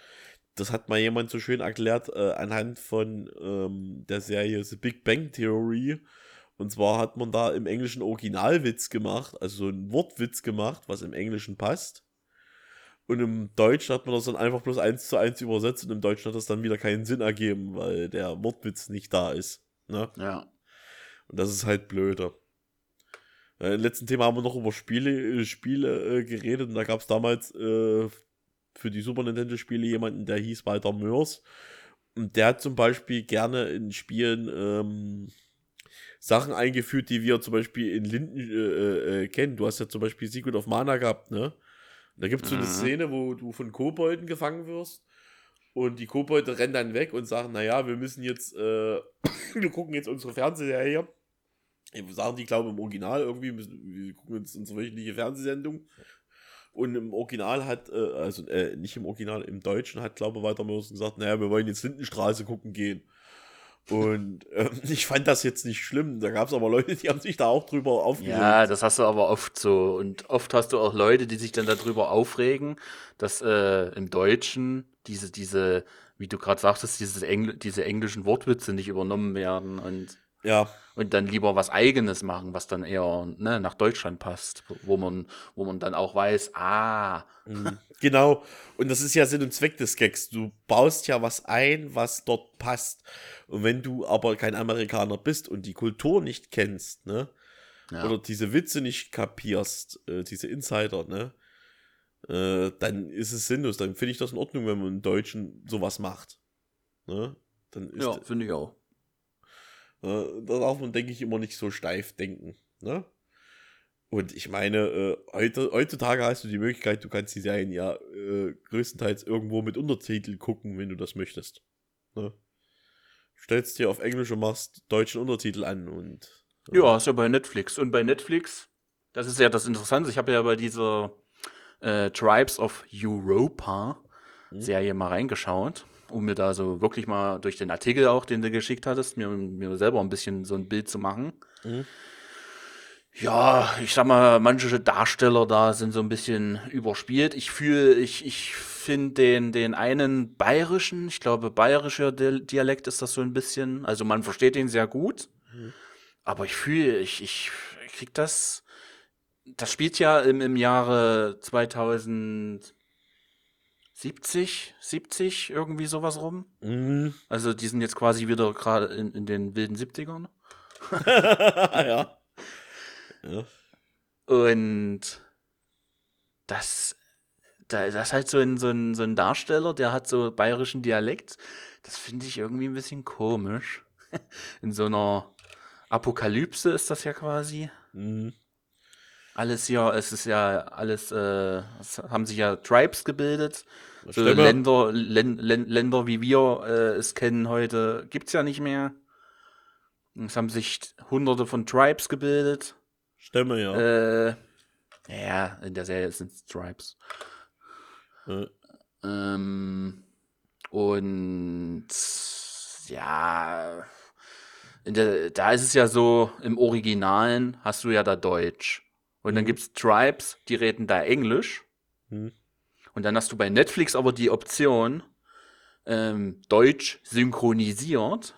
das hat mal jemand so schön erklärt, äh, anhand von ähm, der Serie The Big Bang Theory. Und zwar hat man da im Englischen Originalwitz gemacht, also so einen Wortwitz gemacht, was im Englischen passt. Und im Deutschen hat man das dann einfach bloß eins zu eins übersetzt und im Deutschen hat das dann wieder keinen Sinn ergeben, weil der Wortwitz nicht da ist. Ne? Ja. Und das ist halt blöder. Äh, Im letzten Thema haben wir noch über Spiele, äh, Spiele äh, geredet und da gab es damals äh, für die Super Nintendo-Spiele jemanden, der hieß Walter Mörs. Und der hat zum Beispiel gerne in Spielen ähm, Sachen eingeführt, die wir zum Beispiel in Linden äh, äh, kennen. Du hast ja zum Beispiel Secret of Mana gehabt, ne? Da gibt es so eine Mhm. Szene, wo du von Kobolden gefangen wirst und die Kobolde rennen dann weg und sagen, naja, wir müssen jetzt, äh, wir gucken jetzt unsere Fernsehserie. Sagen die, glaube ich, im Original irgendwie, wir gucken uns unsere wöchentliche Fernsehsendung. Und im Original hat, äh, also äh, nicht im Original, im Deutschen hat, glaube ich, Walter Mörs gesagt, naja, wir wollen jetzt Lindenstraße gucken gehen. Und ähm, ich fand das jetzt nicht schlimm. Da gab es aber Leute, die haben sich da auch drüber aufgeregt. Ja, das hast du aber oft so. Und oft hast du auch Leute, die sich dann darüber aufregen, dass äh, im Deutschen diese, diese, wie du gerade sagtest, diese, Engl diese englischen Wortwitze nicht übernommen werden und, ja. und dann lieber was Eigenes machen, was dann eher ne, nach Deutschland passt, wo man, wo man dann auch weiß, ah, Mhm. Genau. Und das ist ja Sinn und Zweck des Gags. Du baust ja was ein, was dort passt. Und wenn du aber kein Amerikaner bist und die Kultur nicht kennst, ne? ja. Oder diese Witze nicht kapierst, äh, diese Insider, ne? Äh, dann ist es sinnlos. Dann finde ich das in Ordnung, wenn man im Deutschen sowas macht. Ne? Dann ist ja finde ich auch. Da darf man, denke ich, immer nicht so steif denken. Ne? Und ich meine, äh, heute, heutzutage hast du die Möglichkeit, du kannst die Serien ja äh, größtenteils irgendwo mit Untertitel gucken, wenn du das möchtest. Ne? Stellst dir auf Englisch und machst deutschen Untertitel an und. äh, Ja, ist ja bei Netflix. Und bei Netflix, das ist ja das Interessante, ich habe ja bei dieser äh, Tribes of Europa Mhm. Serie mal reingeschaut, um mir da so wirklich mal durch den Artikel auch, den du geschickt hattest, mir, mir selber ein bisschen so ein Bild zu machen. Mhm. Ja, ich sag mal, manche Darsteller da sind so ein bisschen überspielt. Ich fühle, ich, ich finde den, den einen bayerischen, ich glaube, bayerischer Di- Dialekt ist das so ein bisschen. Also man versteht ihn sehr gut. Mhm. Aber ich fühle, ich, ich krieg das. Das spielt ja im, im Jahre 2070, 70, irgendwie sowas rum. Mhm. Also die sind jetzt quasi wieder gerade in, in den wilden 70ern. ja. Ja. Und das, da, das ist halt so ein, so, ein, so ein Darsteller, der hat so bayerischen Dialekt. Das finde ich irgendwie ein bisschen komisch. In so einer Apokalypse ist das ja quasi. Mhm. Alles hier, es ist ja alles, äh, es haben sich ja Tribes gebildet. So. Länder, Län, Län, Länder wie wir äh, es kennen heute, gibt es ja nicht mehr. Es haben sich hunderte von Tribes gebildet. Stämme, ja. Äh, ja, in der Serie sind es Tribes. Äh, Ähm, und ja, der, da ist es ja so, im Originalen hast du ja da Deutsch. Und dann Mhm. gibt es Tribes, die reden da Englisch. hm. Und dann hast du bei Netflix aber die Option, ähm, Deutsch synchronisiert.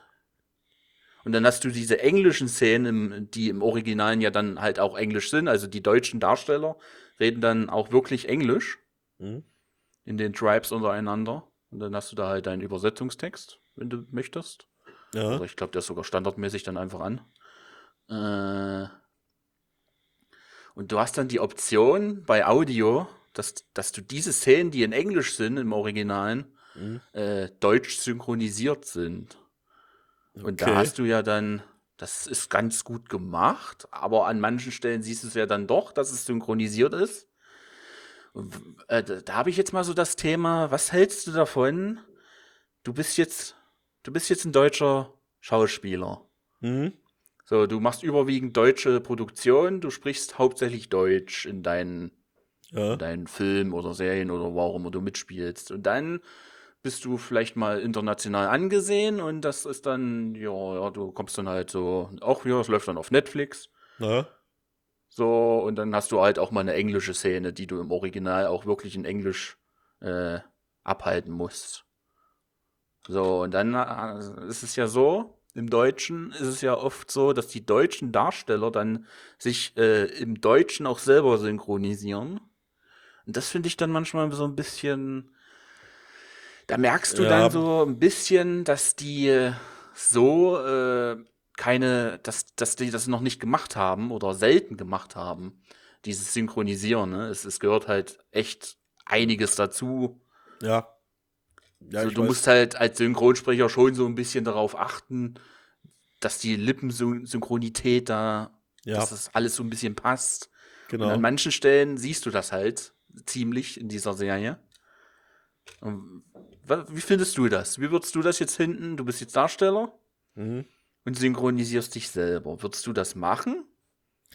Und dann hast du diese englischen Szenen, im, die im Originalen ja dann halt auch Englisch sind. Also die deutschen Darsteller reden dann auch wirklich Englisch Hm. in den Tribes untereinander. Und dann hast du da halt deinen Übersetzungstext, wenn du möchtest. Ja. Oder ich glaube, der ist sogar standardmäßig dann einfach an. Äh, und du hast dann die Option bei Audio, dass, dass du diese Szenen, die in Englisch sind, im Originalen, Hm. äh, deutsch synchronisiert sind. Und da Okay. hast du ja dann, das ist ganz gut gemacht, aber an manchen Stellen siehst du es ja dann doch, dass es synchronisiert ist. Und, äh, da habe ich jetzt mal so das Thema, was hältst du davon? Du bist jetzt, du bist jetzt ein deutscher Schauspieler. Hm. So, du machst überwiegend deutsche Produktion, du sprichst hauptsächlich Deutsch in deinen Ja. in deinen Filmen oder Serien oder immer du mitspielst. Und dann bist du vielleicht mal international angesehen und das ist dann, ja, ja, du kommst dann halt so, auch ja, es läuft dann auf Netflix. Ja. So, und dann hast du halt auch mal eine englische Szene, die du im Original auch wirklich in Englisch äh, abhalten musst. So, und dann äh, ist es ja so, im Deutschen ist es ja oft so, dass die deutschen Darsteller dann sich äh, im Deutschen auch selber synchronisieren. Und das finde ich dann manchmal so ein bisschen. Da merkst du Ja. dann so ein bisschen, dass die so äh, keine, dass, dass die das noch nicht gemacht haben oder selten gemacht haben, dieses Synchronisieren. Ne? Es, es gehört halt echt einiges dazu. Ja. Ja, so, du weiß. musst halt als Synchronsprecher schon so ein bisschen darauf achten, dass die Lippensynchronität da, Ja, dass das alles so ein bisschen passt. genau. Und an manchen Stellen siehst du das halt, ziemlich in dieser Serie. Und wie findest du das? Wie würdest du das jetzt hinten? Du bist jetzt Darsteller Mhm. und synchronisierst dich selber. Würdest du das machen?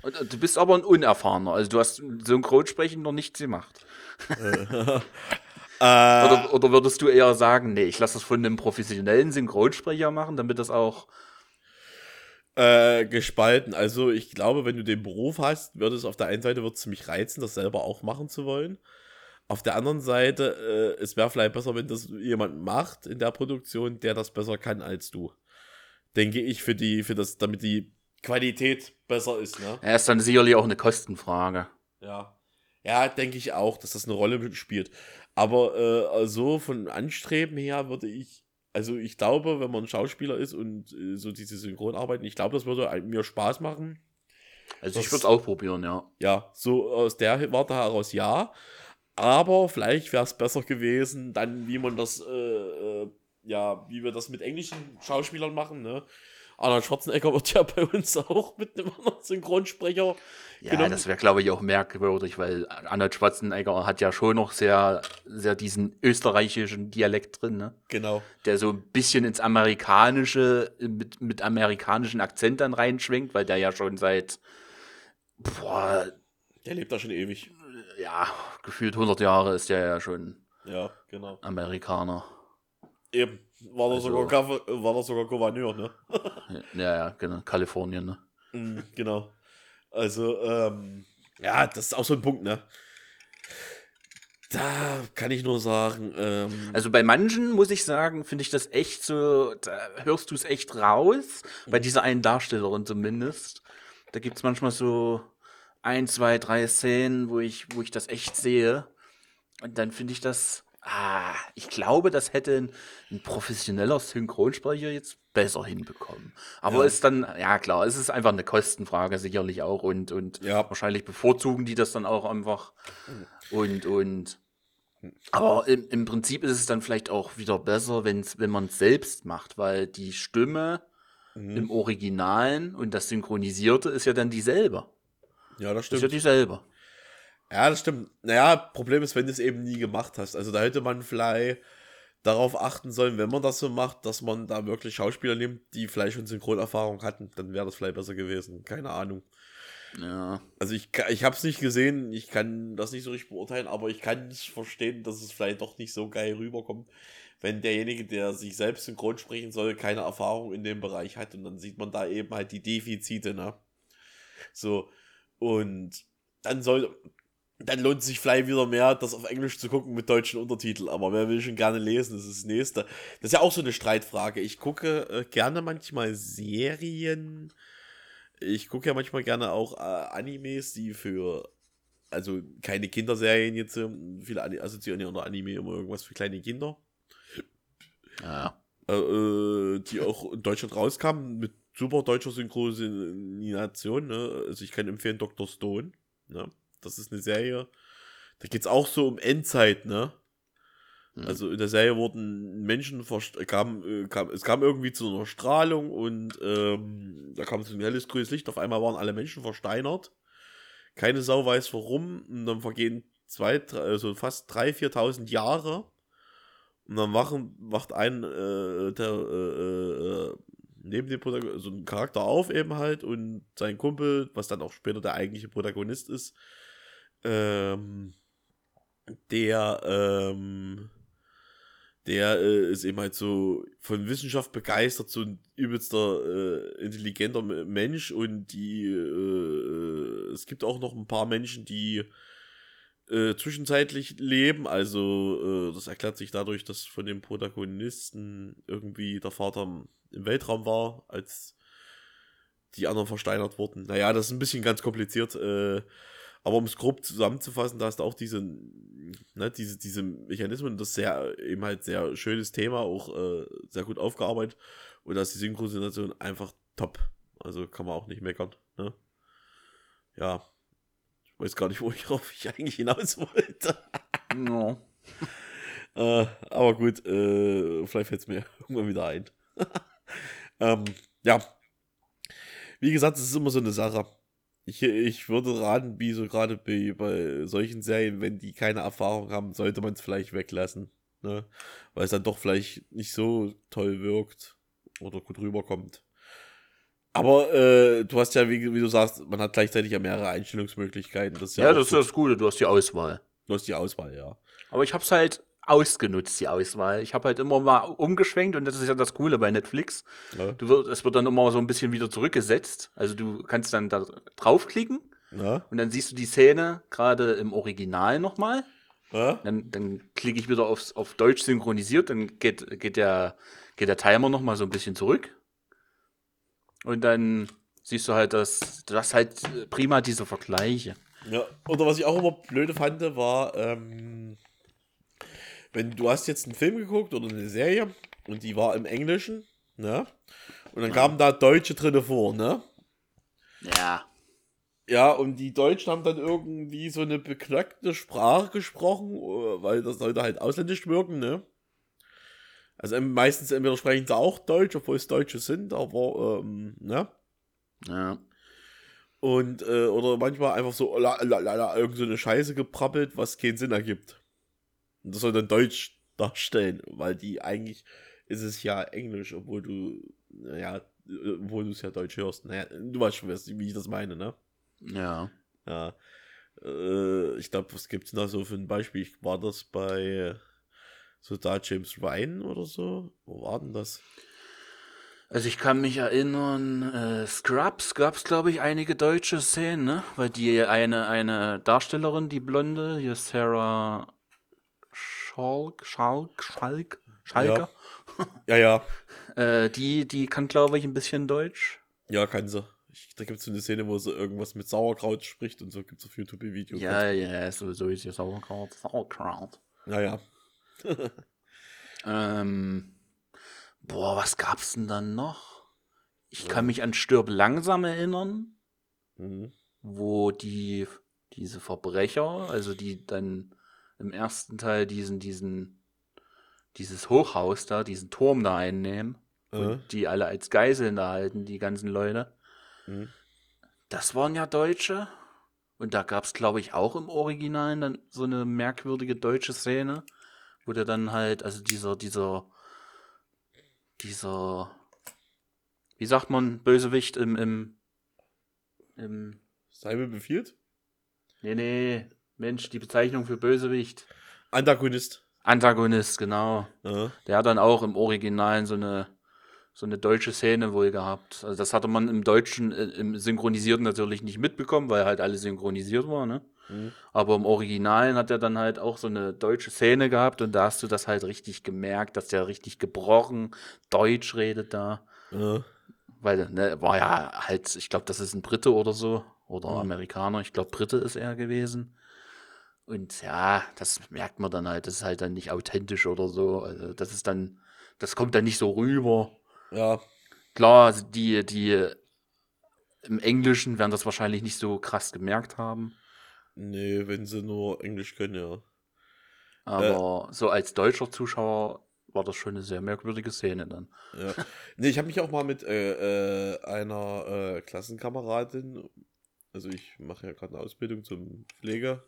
Und, Du bist aber ein Unerfahrener, also du hast Synchronsprechen noch nichts gemacht. äh, Oder, oder würdest du eher sagen, nee, ich lasse das von einem professionellen Synchronsprecher machen, damit das auch. Äh, gespalten. Also ich glaube, wenn du den Beruf hast, wird es auf der einen Seite wird es mich reizen, das selber auch machen zu wollen. Auf der anderen Seite, äh, es wäre vielleicht besser, wenn das jemand macht in der Produktion, der das besser kann als du. Denke ich, für die, für das, damit die Qualität besser ist, ne? Ja, ist dann sicherlich auch eine Kostenfrage. Ja. Ja, denke ich auch, dass das eine Rolle spielt. Aber äh, so von Anstreben her würde ich, also ich glaube, wenn man Schauspieler ist und äh, so diese Synchronarbeiten, ich glaube, das würde mir Spaß machen. Also ich Das- würde es auch probieren, ja. Ja, so aus der Warte heraus ja. Aber vielleicht wäre es besser gewesen, dann, wie man das, äh, äh, ja, wie wir das mit englischen Schauspielern machen, ne? Arnold Schwarzenegger wird ja bei uns auch mit einem anderen Synchronsprecher Ja, genommen. das wäre, glaube ich, auch merkwürdig, weil Arnold Schwarzenegger hat ja schon noch sehr, sehr diesen österreichischen Dialekt drin, ne? Genau. Der so ein bisschen ins Amerikanische, mit, mit amerikanischen Akzent dann reinschwingt, weil der ja schon seit, boah, Der lebt da schon ewig. ja, gefühlt 100 Jahre ist der ja schon Ja, genau. Amerikaner. Eben. War da Also- sogar, Kaffee, war da sogar Gouverneur, ne? Ja, ja, genau, Kalifornien, ne? Mhm, genau. Also, ähm, ja, das ist auch so ein Punkt, ne? Da kann ich nur sagen, ähm, Also bei manchen muss ich sagen, finde ich das echt so, da hörst du es echt raus. Bei dieser einen Darstellerin zumindest. Da gibt es manchmal so ein, zwei, drei Szenen, wo ich, wo ich das echt sehe. Und dann finde ich das, ah, ich glaube, das hätte ein, ein professioneller Synchronsprecher jetzt besser hinbekommen. Aber Ja. ist dann, ja klar, es ist einfach eine Kostenfrage sicherlich auch und, und Ja. wahrscheinlich bevorzugen die das dann auch einfach. Und, und aber im, im Prinzip ist es dann vielleicht auch wieder besser, wenn's, wenn man es selbst macht, weil die Stimme mhm. im Originalen und das Synchronisierte ist ja dann dieselbe. ja, das Ist ja stimmt. dieselbe. Ja, das stimmt. Naja, Problem ist, wenn du es eben nie gemacht hast. Also da hätte man vielleicht darauf achten sollen, wenn man das so macht, dass man da wirklich Schauspieler nimmt, die vielleicht schon Synchronerfahrung hatten. Dann wäre das vielleicht besser gewesen. Keine Ahnung. Ja. Also ich, ich habe es nicht gesehen, ich kann das nicht so richtig beurteilen, aber ich kann nicht verstehen, dass es vielleicht doch nicht so geil rüberkommt, wenn derjenige, der sich selbst synchron sprechen soll, keine Erfahrung in dem Bereich hat und dann sieht man da eben halt die Defizite, ne? So, und dann soll, dann lohnt es sich vielleicht wieder mehr, das auf Englisch zu gucken mit deutschen Untertiteln, aber wer will schon gerne lesen, das ist das nächste. Das ist ja auch so eine Streitfrage. Ich gucke äh, gerne manchmal Serien, ich gucke ja manchmal gerne auch äh, Animes, die für, also keine Kinderserien jetzt, ähm, viele Ani- assoziieren ja unter Anime immer irgendwas für kleine Kinder, Ja. äh, äh, die auch in Deutschland rauskamen mit super deutscher Synchronisation. Ne? Also ich kann empfehlen Dr. Stone. Ne? Das ist eine Serie. Da geht es auch so um Endzeit, ne? Hm. Also in der Serie wurden Menschen kam, äh, kam, es kam irgendwie zu einer Strahlung und ähm, da kam so ein helles grünes Licht. Auf einmal waren alle Menschen versteinert. Keine Sau weiß warum. Und dann vergehen zwei, drei, also fast 3.000, 4.000 Jahre. Und dann wachen, wacht ein äh, der äh, äh, neben dem Protagonisten, so ein Charakter auf eben halt und sein Kumpel, was dann auch später der eigentliche Protagonist ist, ähm, der, ähm, der äh, ist eben halt so von Wissenschaft begeistert, so ein übelster äh, intelligenter Mensch und die, äh, es gibt auch noch ein paar Menschen, die äh, zwischenzeitlich leben, also äh, das erklärt sich dadurch, dass von dem Protagonisten irgendwie der Vater im- im Weltraum war, als die anderen versteinert wurden. Naja, das ist ein bisschen ganz kompliziert, äh, aber um es grob zusammenzufassen, da ist auch diese, ne, diese, diese Mechanismen, das ist sehr, eben halt sehr schönes Thema, auch äh, sehr gut aufgearbeitet. Und da ist die Synchronisation einfach top. Also kann man auch nicht meckern. Ne? Ja. Ich weiß gar nicht, wo ich, worauf ich eigentlich hinaus wollte. Ja. Äh, aber gut, äh, vielleicht fällt es mir irgendwann wieder ein. ähm, ja. Wie gesagt, es ist immer so eine Sache. Ich, ich würde raten, wie so gerade bei, bei solchen Serien, wenn die keine Erfahrung haben, sollte man es vielleicht weglassen. Ne? Weil es dann doch vielleicht nicht so toll wirkt oder gut rüberkommt. Aber äh, du hast ja, wie, wie, du sagst, man hat gleichzeitig ja mehrere Einstellungsmöglichkeiten. Das ja, ja das ist das Gute, du hast die Auswahl. Du hast die Auswahl, ja. Aber ich hab's halt ausgenutzt, die Auswahl. Ich habe halt immer mal umgeschwenkt und das ist ja das Coole bei Netflix. Ja. Du wird, es wird dann immer so ein bisschen wieder zurückgesetzt. Also du kannst dann da draufklicken ja. und dann siehst du die Szene gerade im Original nochmal. Ja. Dann, dann klicke ich wieder aufs, auf Deutsch synchronisiert, dann geht, geht, der, geht der Timer nochmal so ein bisschen zurück. Und dann siehst du halt, dass du hast halt prima diese Vergleiche. Ja, oder was ich auch immer blöde fand, war, ähm, wenn du hast jetzt einen Film geguckt oder eine Serie und die war im Englischen, ne? Und dann kamen da Deutsche drinne vor, ne? Ja. Ja, und die Deutschen haben dann irgendwie so eine beknackte Sprache gesprochen, äh, weil das sollte halt ausländisch wirken, ne? Also meistens entweder sprechen sie auch Deutsch, obwohl es Deutsche sind, aber, ähm, ne? Ja. Und, äh, oder manchmal einfach so, la, la, la, irgend so eine Scheiße geprappelt, was keinen Sinn ergibt. Und das soll dann Deutsch darstellen, weil die eigentlich ist es ja Englisch, obwohl du, naja, obwohl du es ja Deutsch hörst. Naja, du weißt schon, wie ich das meine, ne? Ja. Ja. Äh, ich glaube, was gibt es da so für ein Beispiel? War das bei so da James Ryan oder so? Wo war denn das? Also ich kann mich erinnern, äh, Scrubs gab es, glaube ich, einige deutsche Szenen, ne? Weil die eine, eine Darstellerin, die Blonde, hier Sarah Schalk, Schalk, Schalk, Schalker. Ja, ja. ja. äh, die, die kann, glaube ich, ein bisschen Deutsch. Ja, kann sie. Ich, da gibt es so eine Szene, wo sie irgendwas mit Sauerkraut spricht und so gibt es auf YouTube ein Video. Ja, ja, sowieso ist ja Sauerkraut. Sauerkraut. Ja, ja. ähm, boah, was gab's denn dann noch? Ich ja. kann mich an Stirb langsam erinnern, mhm. wo die diese Verbrecher, also die dann im ersten Teil diesen, diesen, dieses Hochhaus da, diesen Turm da einnehmen äh. und die alle als Geiseln da halten, die ganzen Leute. Mhm. Das waren ja Deutsche. Und da gab es, glaube ich, auch im Original dann so eine merkwürdige deutsche Szene, wo der dann halt, also dieser, dieser, dieser, wie sagt man, Bösewicht im, im, im Simon befiehlt? Nee, nee, Mensch, die Bezeichnung für Bösewicht. Antagonist. Antagonist, genau. Ja. Der hat dann auch im Originalen so eine, so eine deutsche Szene wohl gehabt. Also das hatte man im Deutschen, äh, im Synchronisierten natürlich nicht mitbekommen, weil halt alles synchronisiert war, ne? Mhm. Aber im Originalen hat er dann halt auch so eine deutsche Szene gehabt und da hast du das halt richtig gemerkt, dass der richtig gebrochen Deutsch redet da. Ja. Weil, ne, war ja halt, ich glaube, das ist ein Brite oder so. Oder mhm. Amerikaner, ich glaube, Brite ist er gewesen. Und ja, das merkt man dann halt, das ist halt dann nicht authentisch oder so. Also das ist dann, das kommt dann nicht so rüber. Ja. Klar, also die, die im Englischen werden das wahrscheinlich nicht so krass gemerkt haben. Nee, wenn sie nur Englisch können, ja. Aber äh, so als deutscher Zuschauer war das schon eine sehr merkwürdige Szene dann. Ja. Nee, ich habe mich auch mal mit äh, äh, einer äh, Klassenkameradin, also ich mache ja gerade eine Ausbildung zum Pfleger,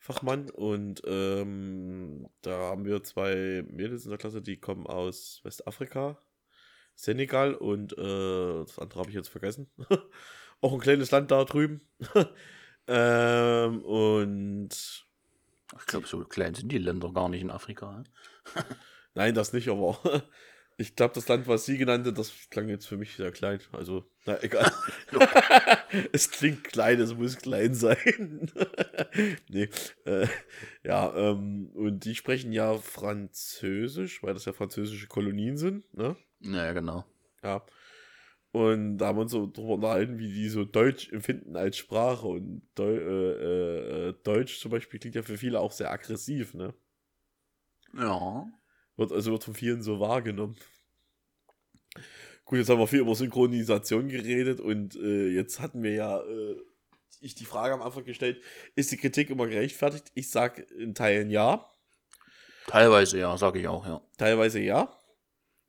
Fachmann und ähm, da haben wir zwei Mädels in der Klasse, die kommen aus Westafrika, Senegal und äh, das andere habe ich jetzt vergessen. Auch ein kleines Land da drüben. ähm, und ich glaube, so klein sind die Länder gar nicht in Afrika. Ne? Nein, das nicht, aber ich glaube, das Land, was sie genannt hat, das klang jetzt für mich sehr klein. Also, na egal. es klingt klein, es muss klein sein. nee, äh, ja, ähm, und die sprechen ja Französisch, weil das ja französische Kolonien sind, ne? Ja, genau. Ja. Und da haben wir uns so drüber unterhalten, wie die so Deutsch empfinden als Sprache. Und Deu äh, äh, Deutsch zum Beispiel klingt ja für viele auch sehr aggressiv, ne? Ja. Wird also wird von vielen so wahrgenommen. Gut, jetzt haben wir viel über Synchronisation geredet und äh, jetzt hatten wir ja äh, ich die Frage am Anfang gestellt, ist die Kritik immer gerechtfertigt? Ich sage in Teilen ja. Teilweise ja, sage ich auch, ja. Teilweise ja.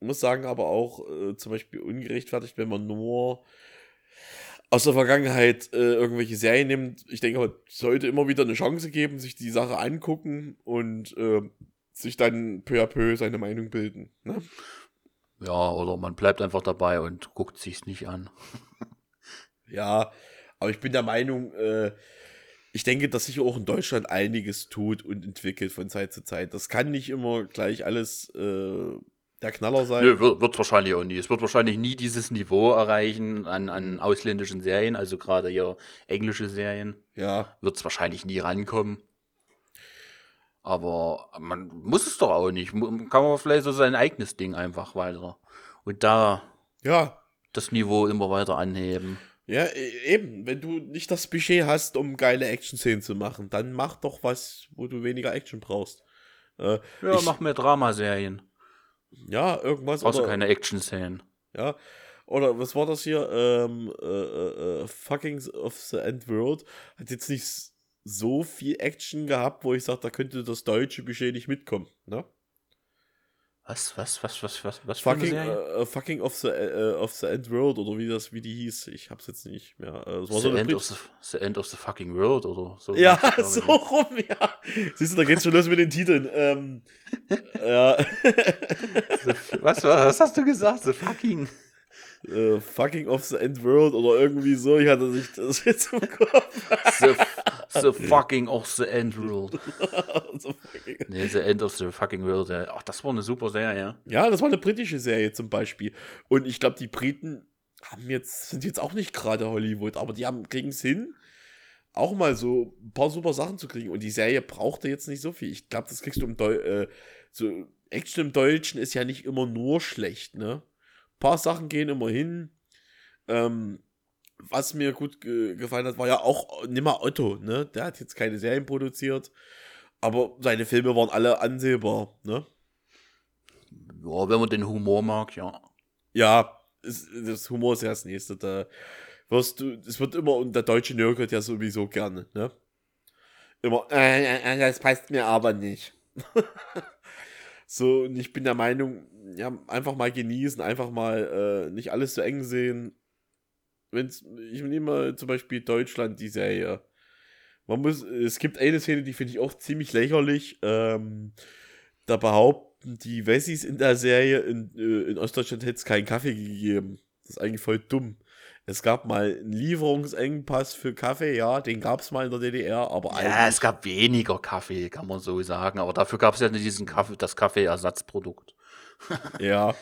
Muss sagen, aber auch äh, zum Beispiel ungerechtfertigt, wenn man nur aus der Vergangenheit äh, irgendwelche Serien nimmt. Ich denke, man sollte immer wieder eine Chance geben, sich die Sache angucken und äh, sich dann peu à peu seine Meinung bilden. Ne? Ja, oder man bleibt einfach dabei und guckt sich's nicht an. Ja, aber ich bin der Meinung, äh, ich denke, dass sich auch in Deutschland einiges tut und entwickelt von Zeit zu Zeit. Das kann nicht immer gleich alles äh, der Knaller sein. Nö, wird, wird wahrscheinlich auch nie. Es wird wahrscheinlich nie dieses Niveau erreichen an, an ausländischen Serien, also gerade hier englische Serien. Ja, Wird es wahrscheinlich nie rankommen. Aber man muss es doch auch nicht. Mu- Kann man vielleicht so sein eigenes Ding einfach weiter. Und da ja, das Niveau immer weiter anheben. ja, e- eben. Wenn du nicht das Budget hast, um geile Action-Szenen zu machen, dann mach doch was, wo du weniger Action brauchst. Äh, Ja, ich, mach mehr Dramaserien. ja, irgendwas. Oder, keine Action-Szenen. ja, oder was war das hier? Ähm, äh, äh, äh, Fucking of the End World hat jetzt nicht s- so viel Action gehabt, wo ich sage, da könnte das deutsche Budget nicht mitkommen. Ne? Was, was, was, was, was, was Fucking, äh, fucking of the, äh, of the End World oder wie das, wie die hieß. Ich hab's jetzt nicht mehr. War the, so end of the, the End of the Fucking World oder so. Ja, so rum, ja. Siehst du, da geht's schon los mit den Titeln. Ähm, ja. Was, was hast du gesagt? The Fucking. Äh, fucking of the End World oder irgendwie so. Ich hatte nicht das jetzt im Kopf. The, the Fucking of the End World. Fucking- Nee, The End of the Fucking World. Ja. Ach, das war eine super Serie. ja, das war eine britische Serie zum Beispiel. Und ich glaube, die Briten haben jetzt, sind jetzt auch nicht gerade Hollywood, aber die haben, kriegen es hin, auch mal so ein paar super Sachen zu kriegen. Und die Serie brauchte jetzt nicht so viel. Ich glaube, das kriegst du im Deu äh, so Action im Deutschen ist ja nicht immer nur schlecht, ne? Paar Sachen gehen immer hin. Ähm, was mir gut ge gefallen hat, war ja auch Nimmer Otto, ne? Der hat jetzt keine Serien produziert, aber seine Filme waren alle ansehbar, ne? Ja, wenn man den Humor mag, ja. Ja, es, das Humor ist ja das nächste. Da wirst du, es wird immer, und der deutsche nörgelt ja sowieso gerne, ne? Immer, äh, äh, äh, das passt mir aber nicht. so, und ich bin der Meinung, ja, einfach mal genießen, einfach mal äh, nicht alles so eng sehen. Wenn's, ich nehme zum Beispiel Deutschland, die Serie. Man muss, es gibt eine Szene, die finde ich auch ziemlich lächerlich. Ähm, da behaupten die Wessis in der Serie, in, äh, in Ostdeutschland hätte es keinen Kaffee gegeben. Das ist eigentlich voll dumm. Es gab mal einen Lieferungsengpass für Kaffee, ja, den gab es mal in der DDR, aber Ja, es gab weniger Kaffee, kann man so sagen. Aber dafür gab es ja diesen Kaffee, das Kaffeeersatzprodukt. Ja.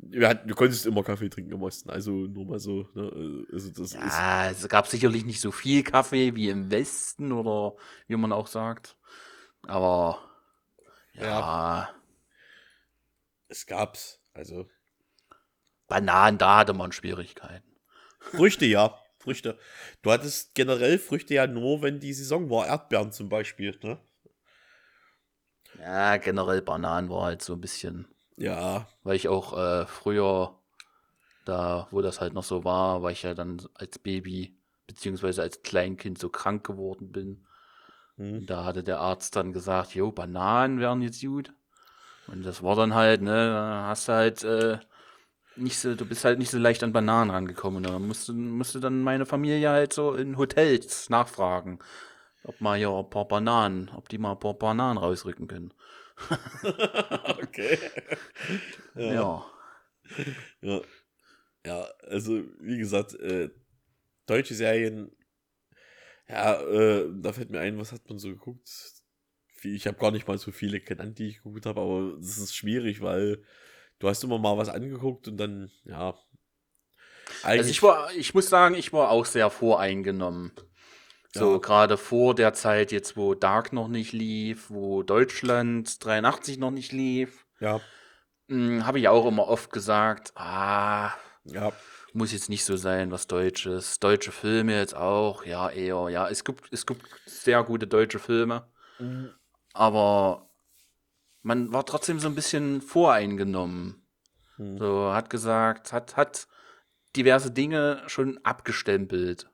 Wir hatten, du konntest immer Kaffee trinken im Osten, also nur mal so. Ne? Also das ist, Ja, es gab sicherlich nicht so viel Kaffee wie im Westen oder wie man auch sagt. Aber ja, es gab's. Also Bananen, da hatte man Schwierigkeiten. Früchte, ja. Früchte. Du hattest generell Früchte ja nur, wenn die Saison war. Erdbeeren zum Beispiel, ne? Ja, generell Bananen war halt so ein bisschen, Ja. weil ich auch äh, früher, da wo das halt noch so war, weil ich ja dann als Baby beziehungsweise als Kleinkind so krank geworden bin. Hm. Da hatte der Arzt dann gesagt, jo, Bananen wären jetzt gut. Und das war dann halt, ne, da hast du halt äh, nicht so, du bist halt nicht so leicht an Bananen rangekommen. Dann musste, musste dann meine Familie halt so in Hotels nachfragen, ob mal hier ein paar Bananen, ob die mal ein paar Bananen rausrücken können. okay. Ja. Ja. Ja, also wie gesagt, äh, deutsche Serien, ja, äh, da fällt mir ein, was hat man so geguckt? Ich habe gar nicht mal so viele genannt, die ich geguckt habe, aber das ist schwierig, weil du hast immer mal was angeguckt und dann, ja. Also ich war, ich muss sagen, ich war auch sehr voreingenommen. So Ja. gerade vor der Zeit jetzt, wo Dark noch nicht lief, wo Deutschland 83 noch nicht lief, Ja, habe ich auch immer oft gesagt, ah, ja, muss jetzt nicht so sein, was Deutsches. Deutsche Filme jetzt auch, ja, eher, ja, es gibt, es gibt sehr gute deutsche Filme, aber man war trotzdem so ein bisschen voreingenommen. Hm. So, hat gesagt, hat, hat diverse Dinge schon abgestempelt.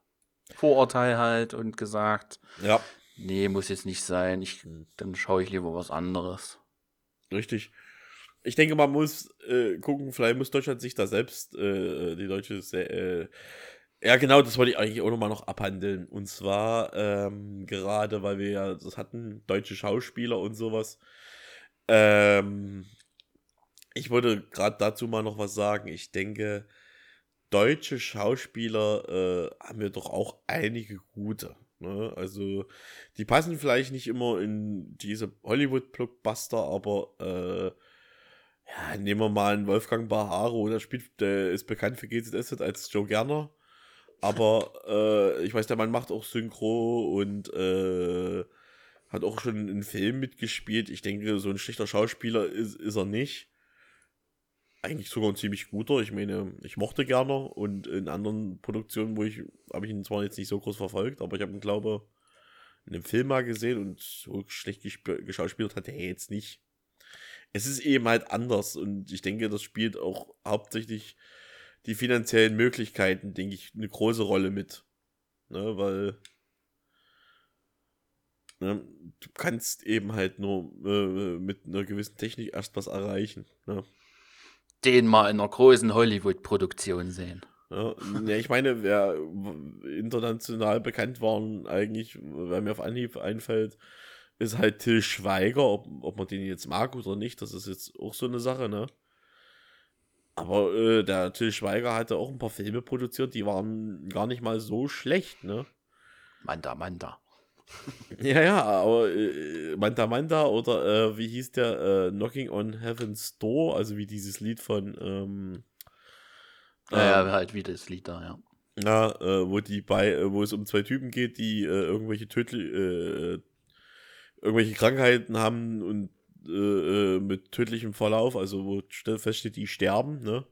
Vorurteil halt und gesagt, ja, nee, muss jetzt nicht sein, ich, Hm. dann schaue ich lieber was anderes. richtig. Ich denke, man muss äh, gucken, vielleicht muss Deutschland sich da selbst, äh, die deutsche äh, Ja, genau, das wollte ich eigentlich auch nochmal noch abhandeln. Und zwar, ähm, gerade weil wir ja das hatten, deutsche Schauspieler und sowas. Ähm, ich wollte gerade dazu mal noch was sagen. Ich denke, deutsche Schauspieler äh, haben wir doch auch einige gute. Ne? Also, die passen vielleicht nicht immer in diese Hollywood-Blockbuster, aber äh, ja, nehmen wir mal einen Wolfgang Baharo, der spielt, der ist bekannt für GZS als Joe Gerner. Aber äh, ich weiß, der Mann macht auch Synchro und äh, hat auch schon in Filmen mitgespielt. Ich denke, so ein schlechter Schauspieler ist, ist er nicht. Eigentlich sogar ein ziemlich guter. Ich meine, ich mochte gerne und in anderen Produktionen, wo ich, habe ich ihn zwar jetzt nicht so groß verfolgt, aber ich habe ihn, glaube in einem Film mal gesehen und so schlecht geschauspielt hat er jetzt nicht. Es ist eben halt anders und ich denke, das spielt auch hauptsächlich die finanziellen Möglichkeiten, denke ich, eine große Rolle mit. Ne, weil ne, du kannst eben halt nur äh, mit einer gewissen Technik erst was erreichen. Ne? Den mal in einer großen Hollywood-Produktion sehen. Ja, ja, ich meine, wer international bekannt waren, eigentlich, wer mir auf Anhieb einfällt, ist halt Till Schweiger, ob, ob man den jetzt mag oder nicht, das ist jetzt auch so eine Sache, ne? Aber äh, der Till Schweiger hatte auch ein paar Filme produziert, die waren gar nicht mal so schlecht, ne? Manda, Manda. ja, ja, aber äh, Manta Manta oder äh, wie hieß der äh, Knocking on Heaven's Door, also wie dieses Lied von ähm, ja, ähm, halt wie das Lied da, ja. Ja, äh, wo die bei, äh, wo es um zwei Typen geht, die äh, irgendwelche tödliche, irgendwelche Krankheiten haben und mit tödlichem Verlauf, also wo feststeht, die sterben, ne?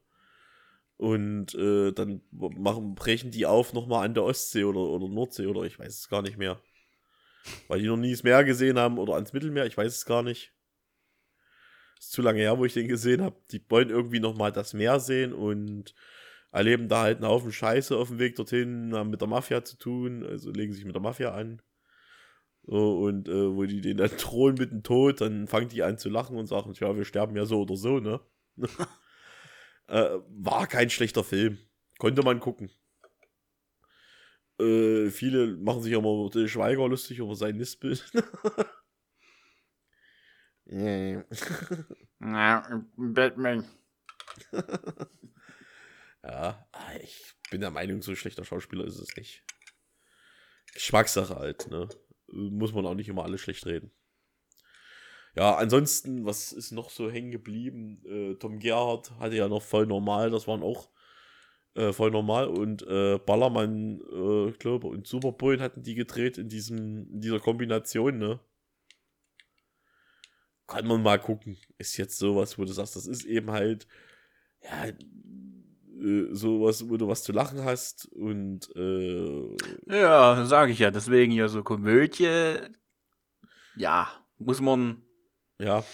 Und äh, dann machen, brechen die auf nochmal an der Ostsee oder, oder Nordsee oder ich weiß es gar nicht mehr. Weil die noch nie das Meer gesehen haben oder ans Mittelmeer, ich weiß es gar nicht. Ist zu lange her, wo ich den gesehen habe. Die wollen irgendwie nochmal das Meer sehen und erleben da halt einen Haufen Scheiße auf dem Weg dorthin, haben mit der Mafia zu tun, also legen sich mit der Mafia an. So, und äh, wo die den dann drohen mit dem Tod, dann fangen die an zu lachen und sagen, ja, wir sterben ja so oder so, ne? äh, war kein schlechter Film. Konnte man gucken. Äh, viele machen sich aber über Schweiger lustig über sein Missbild. ja, Batman. ja, ah, ich bin der Meinung, so schlechter Schauspieler ist es nicht. Geschmackssache halt, ne? muss man auch nicht immer alles schlecht reden. Ja, ansonsten, was ist noch so hängen geblieben? Äh, Tom Gerhardt hatte ja noch voll normal, das waren auch äh, voll normal und äh, Ballermann, äh, ich glaube, und Superboy hatten die gedreht in diesem, in dieser Kombination, ne? Kann man mal gucken. Ist jetzt sowas, wo du sagst, das ist eben halt, ja, äh, sowas, wo du was zu lachen hast und äh, ja, sage ich ja. Deswegen ja so Komödie, ja, muss man. Ja.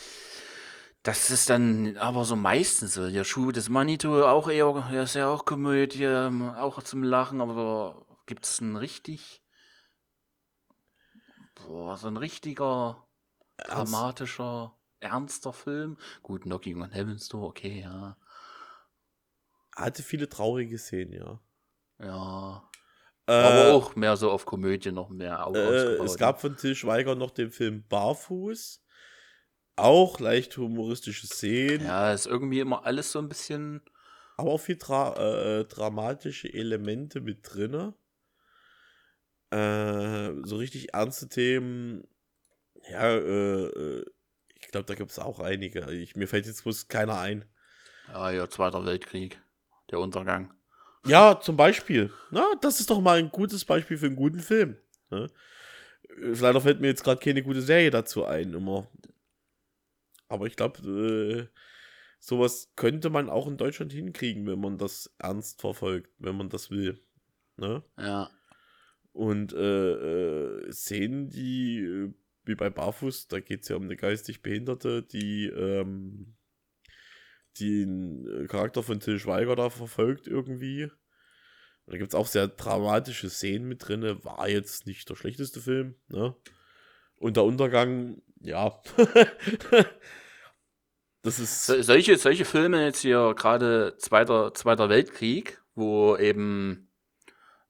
Das ist dann aber so meistens so. Der Schuh des Manito auch eher, er ist ja auch Komödie, auch zum Lachen, aber gibt es einen richtig, boah, so ein richtiger dramatischer, ernster Film? Gut, Knocking on Heaven's Door, okay, ja hatte viele traurige Szenen, ja. Ja. Äh, aber auch mehr so auf Komödie noch mehr äh, Es gab von Till Schweiger noch den Film Barfuß. Auch leicht humoristische Szenen. Ja, ist irgendwie immer alles so ein bisschen. Aber auch viel dra äh, dramatische Elemente mit drin. Äh, so richtig ernste Themen. Ja, äh, äh ich glaube, da gibt es auch einige. Ich, mir fällt jetzt bloß keiner ein. Ja, ja, Zweiter Weltkrieg der Untergang. Ja, zum Beispiel. Na, das ist doch mal ein gutes Beispiel für einen guten Film. Ne? Leider fällt mir jetzt gerade keine gute Serie dazu ein, immer. Aber ich glaube, äh, sowas könnte man auch in Deutschland hinkriegen, wenn man das ernst verfolgt, wenn man das will. Ne? Ja. Und äh, äh, Szenen, die, äh, wie bei Barfuß, da geht es ja um eine geistig Behinderte, die ähm, den äh, Charakter von Till Schweiger da verfolgt irgendwie. Da gibt es auch sehr dramatische Szenen mit drin. War jetzt nicht der schlechteste Film, ne? Und der Untergang, ja. das ist. So, solche, solche Filme jetzt hier, gerade Zweiter, Zweiter Weltkrieg, wo eben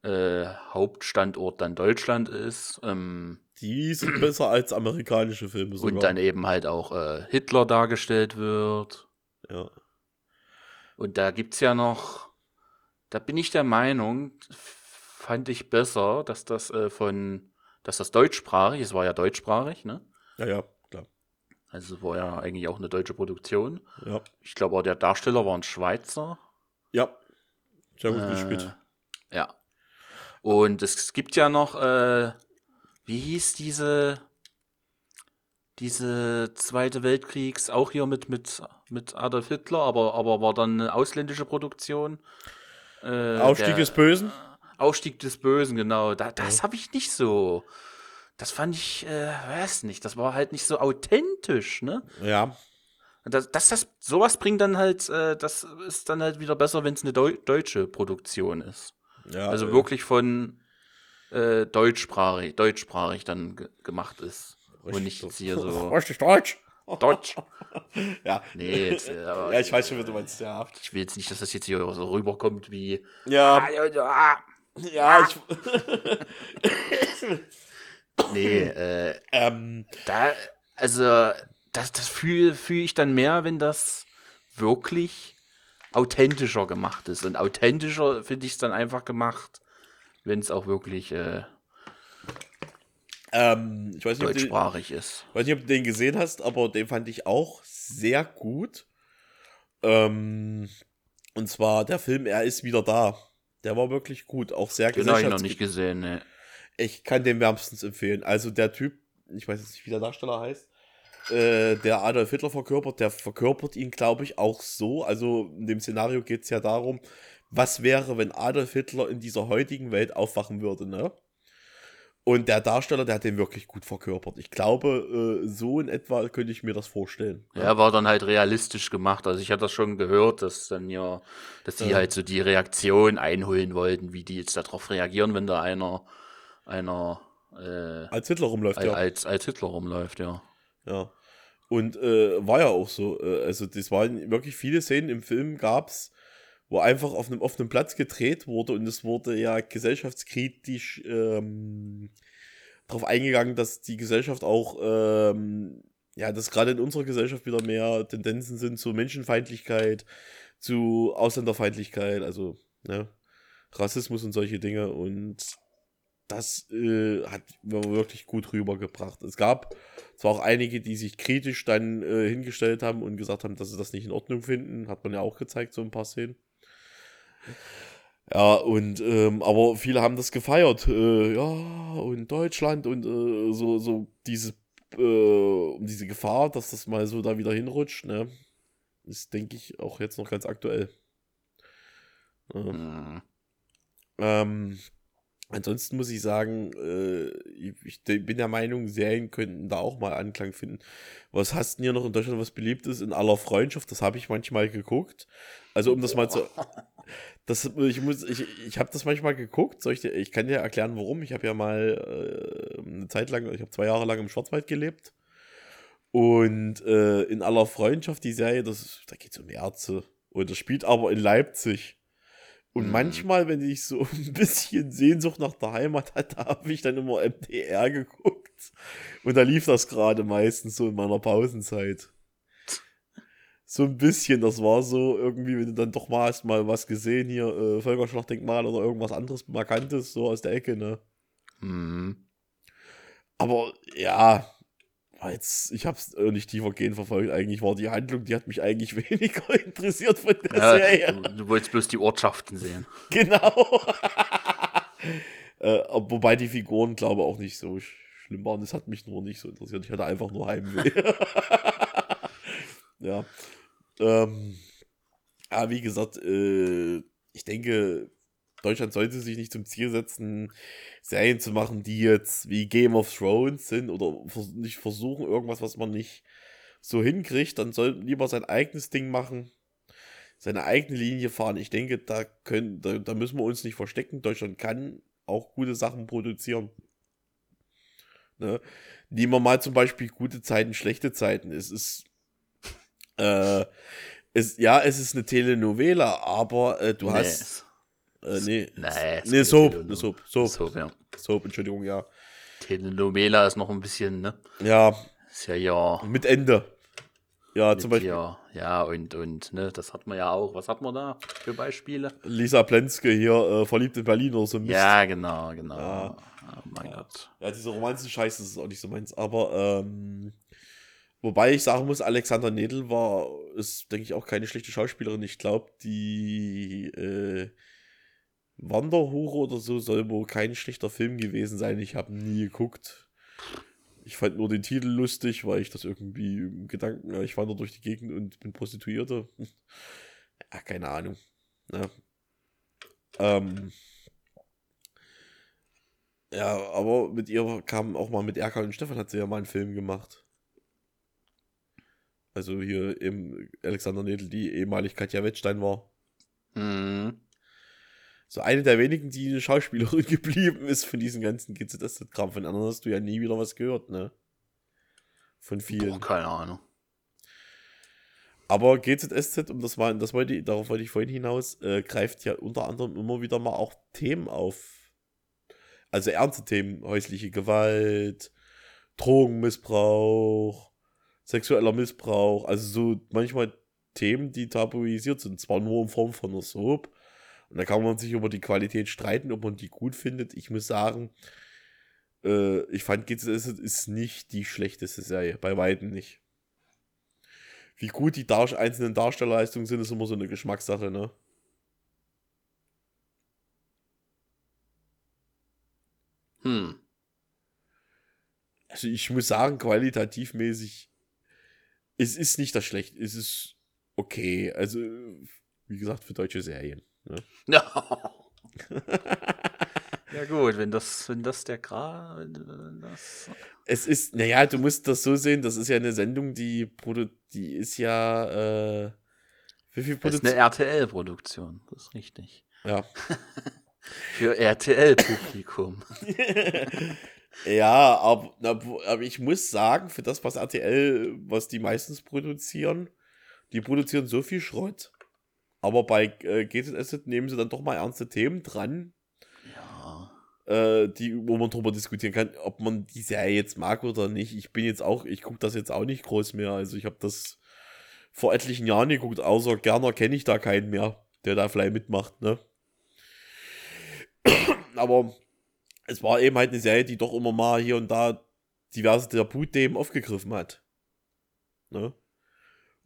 äh, Hauptstandort dann Deutschland ist. Ähm, Die sind besser als amerikanische Filme sogar. und dann eben halt auch äh, Hitler dargestellt wird. ja. Und da gibt es ja noch, da bin ich der Meinung, fand ich besser, dass das äh, von, dass das deutschsprachig, es war ja deutschsprachig, ne? ja, ja. Also es war ja eigentlich auch eine deutsche Produktion. Ja, Ich glaube auch der Darsteller war ein Schweizer. ja. Sehr gut Äh, gespielt. Ja. Und es gibt ja noch, äh, wie hieß diese, diese Zweite Weltkriegs, auch hier mit, mit, mit Adolf Hitler, aber, aber war dann eine ausländische Produktion. Äh, Aufstieg der- des Bösen? Aufstieg des Bösen, genau. Da, das habe ich nicht so. Das fand ich, äh, weiß nicht, das war halt nicht so authentisch, ne? Ja. Das, das, das, sowas bringt dann halt, äh, das ist dann halt wieder besser, wenn es eine Deu deutsche Produktion ist. ja Also äh, wirklich von äh, deutschsprachig, deutschsprachig dann ge gemacht ist. Und nicht jetzt hier so Richtig Deutsch. Deutsch. Ja. Nee, jetzt, äh, Ja, ich weiß schon, wie du meinst, ja. ich will jetzt nicht, dass das jetzt hier so rüberkommt wie. Ja, Ah, ja, ja. ja, ich, Nee, äh, ähm, da, also, das, das fühle fühl ich dann mehr, wenn das wirklich authentischer gemacht ist. Und authentischer finde ich es dann einfach gemacht, wenn es auch wirklich äh, ähm, ich weiß nicht, ob du, deutschsprachig ist. weiß nicht, ob du den gesehen hast, aber den fand ich auch sehr gut. Ähm, und zwar der Film Er ist wieder da. Der war wirklich gut, auch sehr Den habe ich noch gesellschafts- nicht gesehen, ne. Ich kann den wärmstens empfehlen. Also der Typ, ich weiß jetzt nicht, wie der Darsteller heißt, äh, der Adolf Hitler verkörpert, der verkörpert ihn, glaube ich, auch so. Also in dem Szenario geht es ja darum, was wäre, wenn Adolf Hitler in dieser heutigen Welt aufwachen würde, ne? Und der Darsteller, der hat den wirklich gut verkörpert. Ich glaube, äh, so in etwa könnte ich mir das vorstellen. Ja, war dann halt realistisch gemacht. Also ich hatte das schon gehört, dass dann ja, dass die Ja. halt so die Reaktion einholen wollten, wie die jetzt darauf reagieren, wenn da einer, einer äh, Als Hitler rumläuft, ja. als, als Hitler rumläuft, ja. Ja. Und äh, war ja auch so. Äh, also, das waren wirklich viele Szenen im Film gab's, wo einfach auf einem offenen Platz gedreht wurde und es wurde ja gesellschaftskritisch ähm, darauf eingegangen, dass die Gesellschaft auch, ähm, ja, dass gerade in unserer Gesellschaft wieder mehr Tendenzen sind zu Menschenfeindlichkeit, zu Ausländerfeindlichkeit, also ne, Rassismus und solche Dinge und das äh, hat wir wirklich gut rübergebracht. Es gab zwar auch einige, die sich kritisch dann äh, hingestellt haben und gesagt haben, dass sie das nicht in Ordnung finden. Hat man ja auch gezeigt, so ein paar Szenen. Ja, und ähm, aber viele haben das gefeiert. Äh, ja, und Deutschland und äh, so, so diese, äh, diese Gefahr, dass das mal so da wieder hinrutscht, ne? Ist, denke ich, auch jetzt noch ganz aktuell. Ja. Mhm. Ähm, ansonsten muss ich sagen, äh, ich, bin der Meinung, Serien könnten da auch mal Anklang finden. Was hast denn hier noch in Deutschland, was beliebt ist? In aller Freundschaft, das habe ich manchmal geguckt. Also um das mal zu... Das, ich muss, ich, ich habe das manchmal geguckt. Ich, dir, ich kann dir erklären, warum. Ich habe ja mal äh, eine Zeit lang, ich habe zwei Jahre lang im Schwarzwald gelebt. Und äh, in aller Freundschaft, die Serie, das, da geht es um Ärzte. Und das spielt aber in Leipzig. Und Mhm. manchmal, wenn ich so ein bisschen Sehnsucht nach der Heimat hatte, habe ich dann immer MDR geguckt. Und da lief das gerade meistens so in meiner Pausenzeit. So ein bisschen, das war so irgendwie, wenn du dann doch mal hast mal was gesehen hier, äh, Völkerschlachtdenkmal oder irgendwas anderes Markantes, so aus der Ecke, ne? Mhm. Aber ja, jetzt, ich hab's äh, nicht tiefergehend verfolgt. Eigentlich war die Handlung, die hat mich eigentlich weniger interessiert von der Ja, Serie. du, du wolltest bloß die Ortschaften sehen. Genau. äh, ob- wobei die Figuren, glaube ich, auch nicht so sch- schlimm waren. Das hat mich nur nicht so interessiert. Ich hatte einfach nur Heimweh. ja. Ähm, ja, wie gesagt, äh, ich denke, Deutschland sollte sich nicht zum Ziel setzen, Serien zu machen, die jetzt wie Game of Thrones sind oder nicht versuchen, irgendwas, was man nicht so hinkriegt. Dann soll lieber sein eigenes Ding machen seine eigene Linie fahren. Ich denke, da können, da, da müssen wir uns nicht verstecken. Deutschland kann auch gute Sachen produzieren. Ne? Nehmen wir mal zum Beispiel gute Zeiten, schlechte Zeiten. Es ist, äh, es, ja, es ist eine Telenovela, aber äh, du Nee. hast, Äh, nee. Nee, nee, Soap. Ne, Soap. Soap. So, ja. Soap, Entschuldigung, ja. Telenovela ist noch ein bisschen, ne? Ja, Ist ja ja. mit Ende. Ja, mit zum Beispiel Ja, ja, und, und, ne, das hat man ja auch. Was hat man da für Beispiele? Lisa Plenske hier, äh, verliebt in Berlin oder so. Mist. Ja, genau, genau. Ja. Oh mein Gott. Ja, diese Romanzen-Scheiße ist auch nicht so meins. Aber, ähm, wobei ich sagen muss, Alexander Nedel war, ist, denke ich, auch keine schlechte Schauspielerin. Ich glaube, die, äh, Wanderhure oder so soll wohl kein schlechter Film gewesen sein. Ich habe nie geguckt. Ich fand nur den Titel lustig, weil ich das irgendwie im Gedanken, ich wandere durch die Gegend und bin Prostituierte. Ja, keine Ahnung. Ja. Ähm, ja, aber mit ihr kam auch mal mit Erkan und Stefan hat sie ja mal einen Film gemacht. Also hier eben Alexander Nedel, die ehemalig Katja Wettstein war. Mhm. So eine der wenigen, die eine Schauspielerin geblieben ist von diesen ganzen GZS-Kram. Von anderen hast du ja nie wieder was gehört, ne? Von vielen. Boah, keine Ahnung. Aber GZSZ, um das mal, das wollte ich, darauf wollte ich vorhin hinaus, äh, greift ja unter anderem immer wieder mal auch Themen auf. Also ernste Themen, häusliche Gewalt, Drogenmissbrauch, sexueller Missbrauch, also so manchmal Themen, die tabuisiert sind, zwar nur in Form von einer Soap. Und da kann man sich über die Qualität streiten, ob man die gut findet. Ich muss sagen, äh, ich fand GZSZ ist nicht die schlechteste Serie, bei weitem nicht. Wie gut die Dar einzelnen Darstellerleistungen sind, ist immer so eine Geschmackssache, ne? Hm. Also ich muss sagen, qualitativmäßig, es ist nicht das schlecht, es ist okay. Also, wie gesagt, für deutsche Serien. Ne? Ja. ja gut, wenn das, wenn das der Gra, wenn das. Es ist, naja, du musst das so sehen, das ist ja eine Sendung, die, produ die ist ja, äh, wie viel Das ist eine RTL-Produktion, das ist richtig. Ja. Für RTL-Publikum. Ja, aber, aber ich muss sagen, für das, was RTL, was die meistens produzieren, die produzieren so viel Schrott. Aber bei äh, GZSZ nehmen sie dann doch mal ernste Themen dran, Ja. äh, die, wo man drüber diskutieren kann, ob man die Serie jetzt mag oder nicht. Ich bin jetzt auch, ich gucke das jetzt auch nicht groß mehr. Also ich habe das vor etlichen Jahren geguckt, außer Gerner kenne ich da keinen mehr, der da vielleicht mitmacht, ne? Aber es war eben halt eine Serie, die doch immer mal hier und da diverse Tabuthemen aufgegriffen hat. Ne?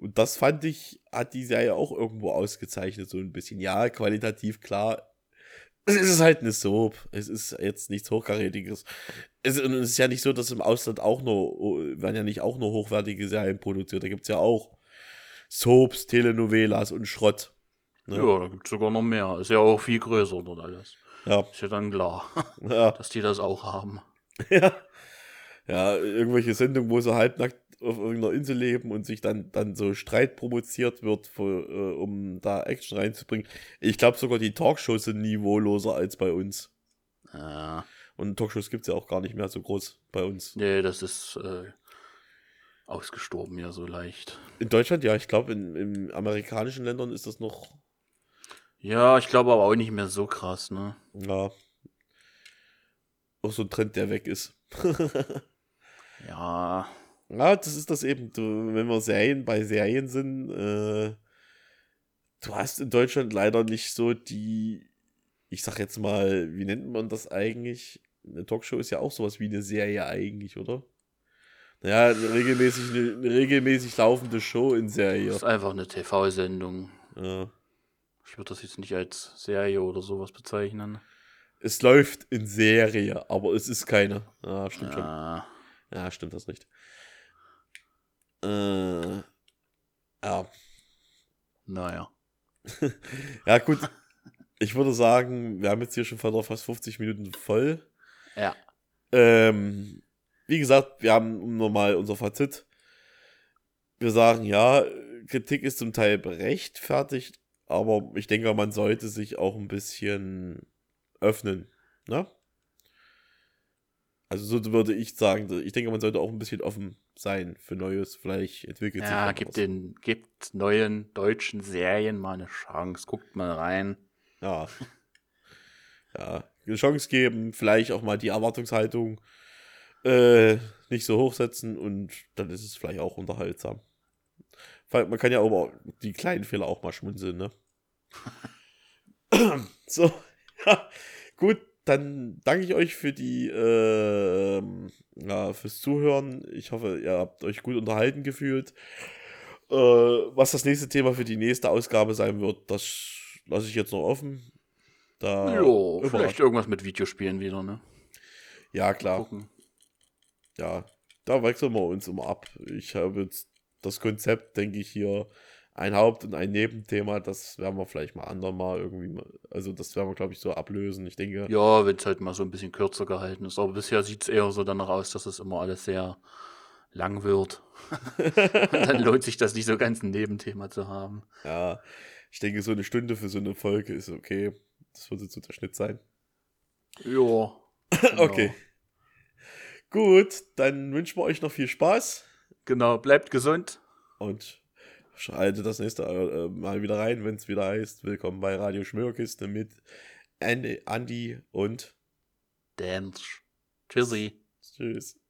Und das fand ich, hat die Serie auch irgendwo ausgezeichnet, so ein bisschen. Ja, qualitativ klar. Es ist halt eine Soap. Es ist jetzt nichts Hochkarätiges. Es, und ist ja nicht so, dass im Ausland auch nur, werden ja nicht auch nur hochwertige Serien produziert. Da gibt es ja auch Soaps, Telenovelas und Schrott. Ne? Ja, da gibt es sogar noch mehr. Ist ja auch viel größer dort alles. Ja. Ist ja dann klar, ja. dass die das auch haben. Ja. Ja, irgendwelche Sendungen, wo sie halbnackt auf irgendeiner Insel leben und sich dann, dann so Streit provoziert wird, für, äh, um da Action reinzubringen. Ich glaube sogar die Talkshows sind niveauloser als bei uns. Ja. Und Talkshows gibt es ja auch gar nicht mehr so groß bei uns. Nee, das ist äh, ausgestorben ja so leicht. In Deutschland, ja, ich glaube, in, in amerikanischen Ländern ist das noch, Ja, ich glaube aber auch nicht mehr so krass, ne? ja, auch so ein Trend, der weg ist. Ja. Ja, das ist das eben. Du, wenn wir Serien bei Serien sind, äh, du hast in Deutschland leider nicht so die, ich sag jetzt mal, wie nennt man das eigentlich? Eine Talkshow ist ja auch sowas wie eine Serie eigentlich, oder? Naja, eine regelmäßig, eine, eine regelmäßig laufende Show in Das Serie. ist einfach eine TV-Sendung. Ja. Ich würde das jetzt nicht als Serie oder sowas bezeichnen. Es läuft in Serie, aber es ist keine. Ja, stimmt schon. Ja. Ja, stimmt das nicht. Äh, ja. Naja. Ja, gut. Ich würde sagen, wir haben jetzt hier schon fast 50 Minuten voll. Ja. Ähm, wie gesagt, wir haben nochmal unser Fazit. Wir sagen, ja, Kritik ist zum Teil berechtfertigt, aber ich denke, man sollte sich auch ein bisschen öffnen. Ne? Also so würde ich sagen, ich denke, man sollte auch ein bisschen offen sein für Neues. Vielleicht entwickelt sich Ja, gibt den, gibt neuen deutschen Serien mal eine Chance. Guckt mal rein. Ja. ja, eine Chance geben, vielleicht auch mal die Erwartungshaltung äh, nicht so hochsetzen und dann ist es vielleicht auch unterhaltsam. Weil Man kann ja auch die kleinen Fehler auch mal schmunzeln, ne? so, ja, gut, dann danke ich euch für die, äh, ja, fürs Zuhören. Ich hoffe, ihr habt euch gut unterhalten gefühlt. Äh, was das nächste Thema für die nächste Ausgabe sein wird, das lasse ich jetzt noch offen. Da jo, vielleicht irgendwas mit Videospielen wieder, ne? Ja, klar. Gucken. Ja, da wechseln wir uns immer ab. Ich habe jetzt das Konzept, denke ich, hier ein Haupt- und ein Nebenthema, das werden wir vielleicht mal andermal irgendwie, also das werden wir, glaube ich, so ablösen. Ich denke. Ja, wenn es halt mal so ein bisschen kürzer gehalten ist. Aber bisher sieht es eher so danach aus, dass es immer alles sehr lang wird. und dann lohnt sich das nicht so ganz ein Nebenthema zu haben. Ja, ich denke, so eine Stunde für so eine Folge ist okay. Das würde so der Schnitt sein. Ja. Genau. okay. Gut, dann wünschen wir euch noch viel Spaß. Genau, bleibt gesund. Und schaltet das nächste äh, Mal wieder rein, wenn es wieder heißt, willkommen bei Radio Schmörkiste mit Andy, Andy und Dan. Tschüssi. Tschüss.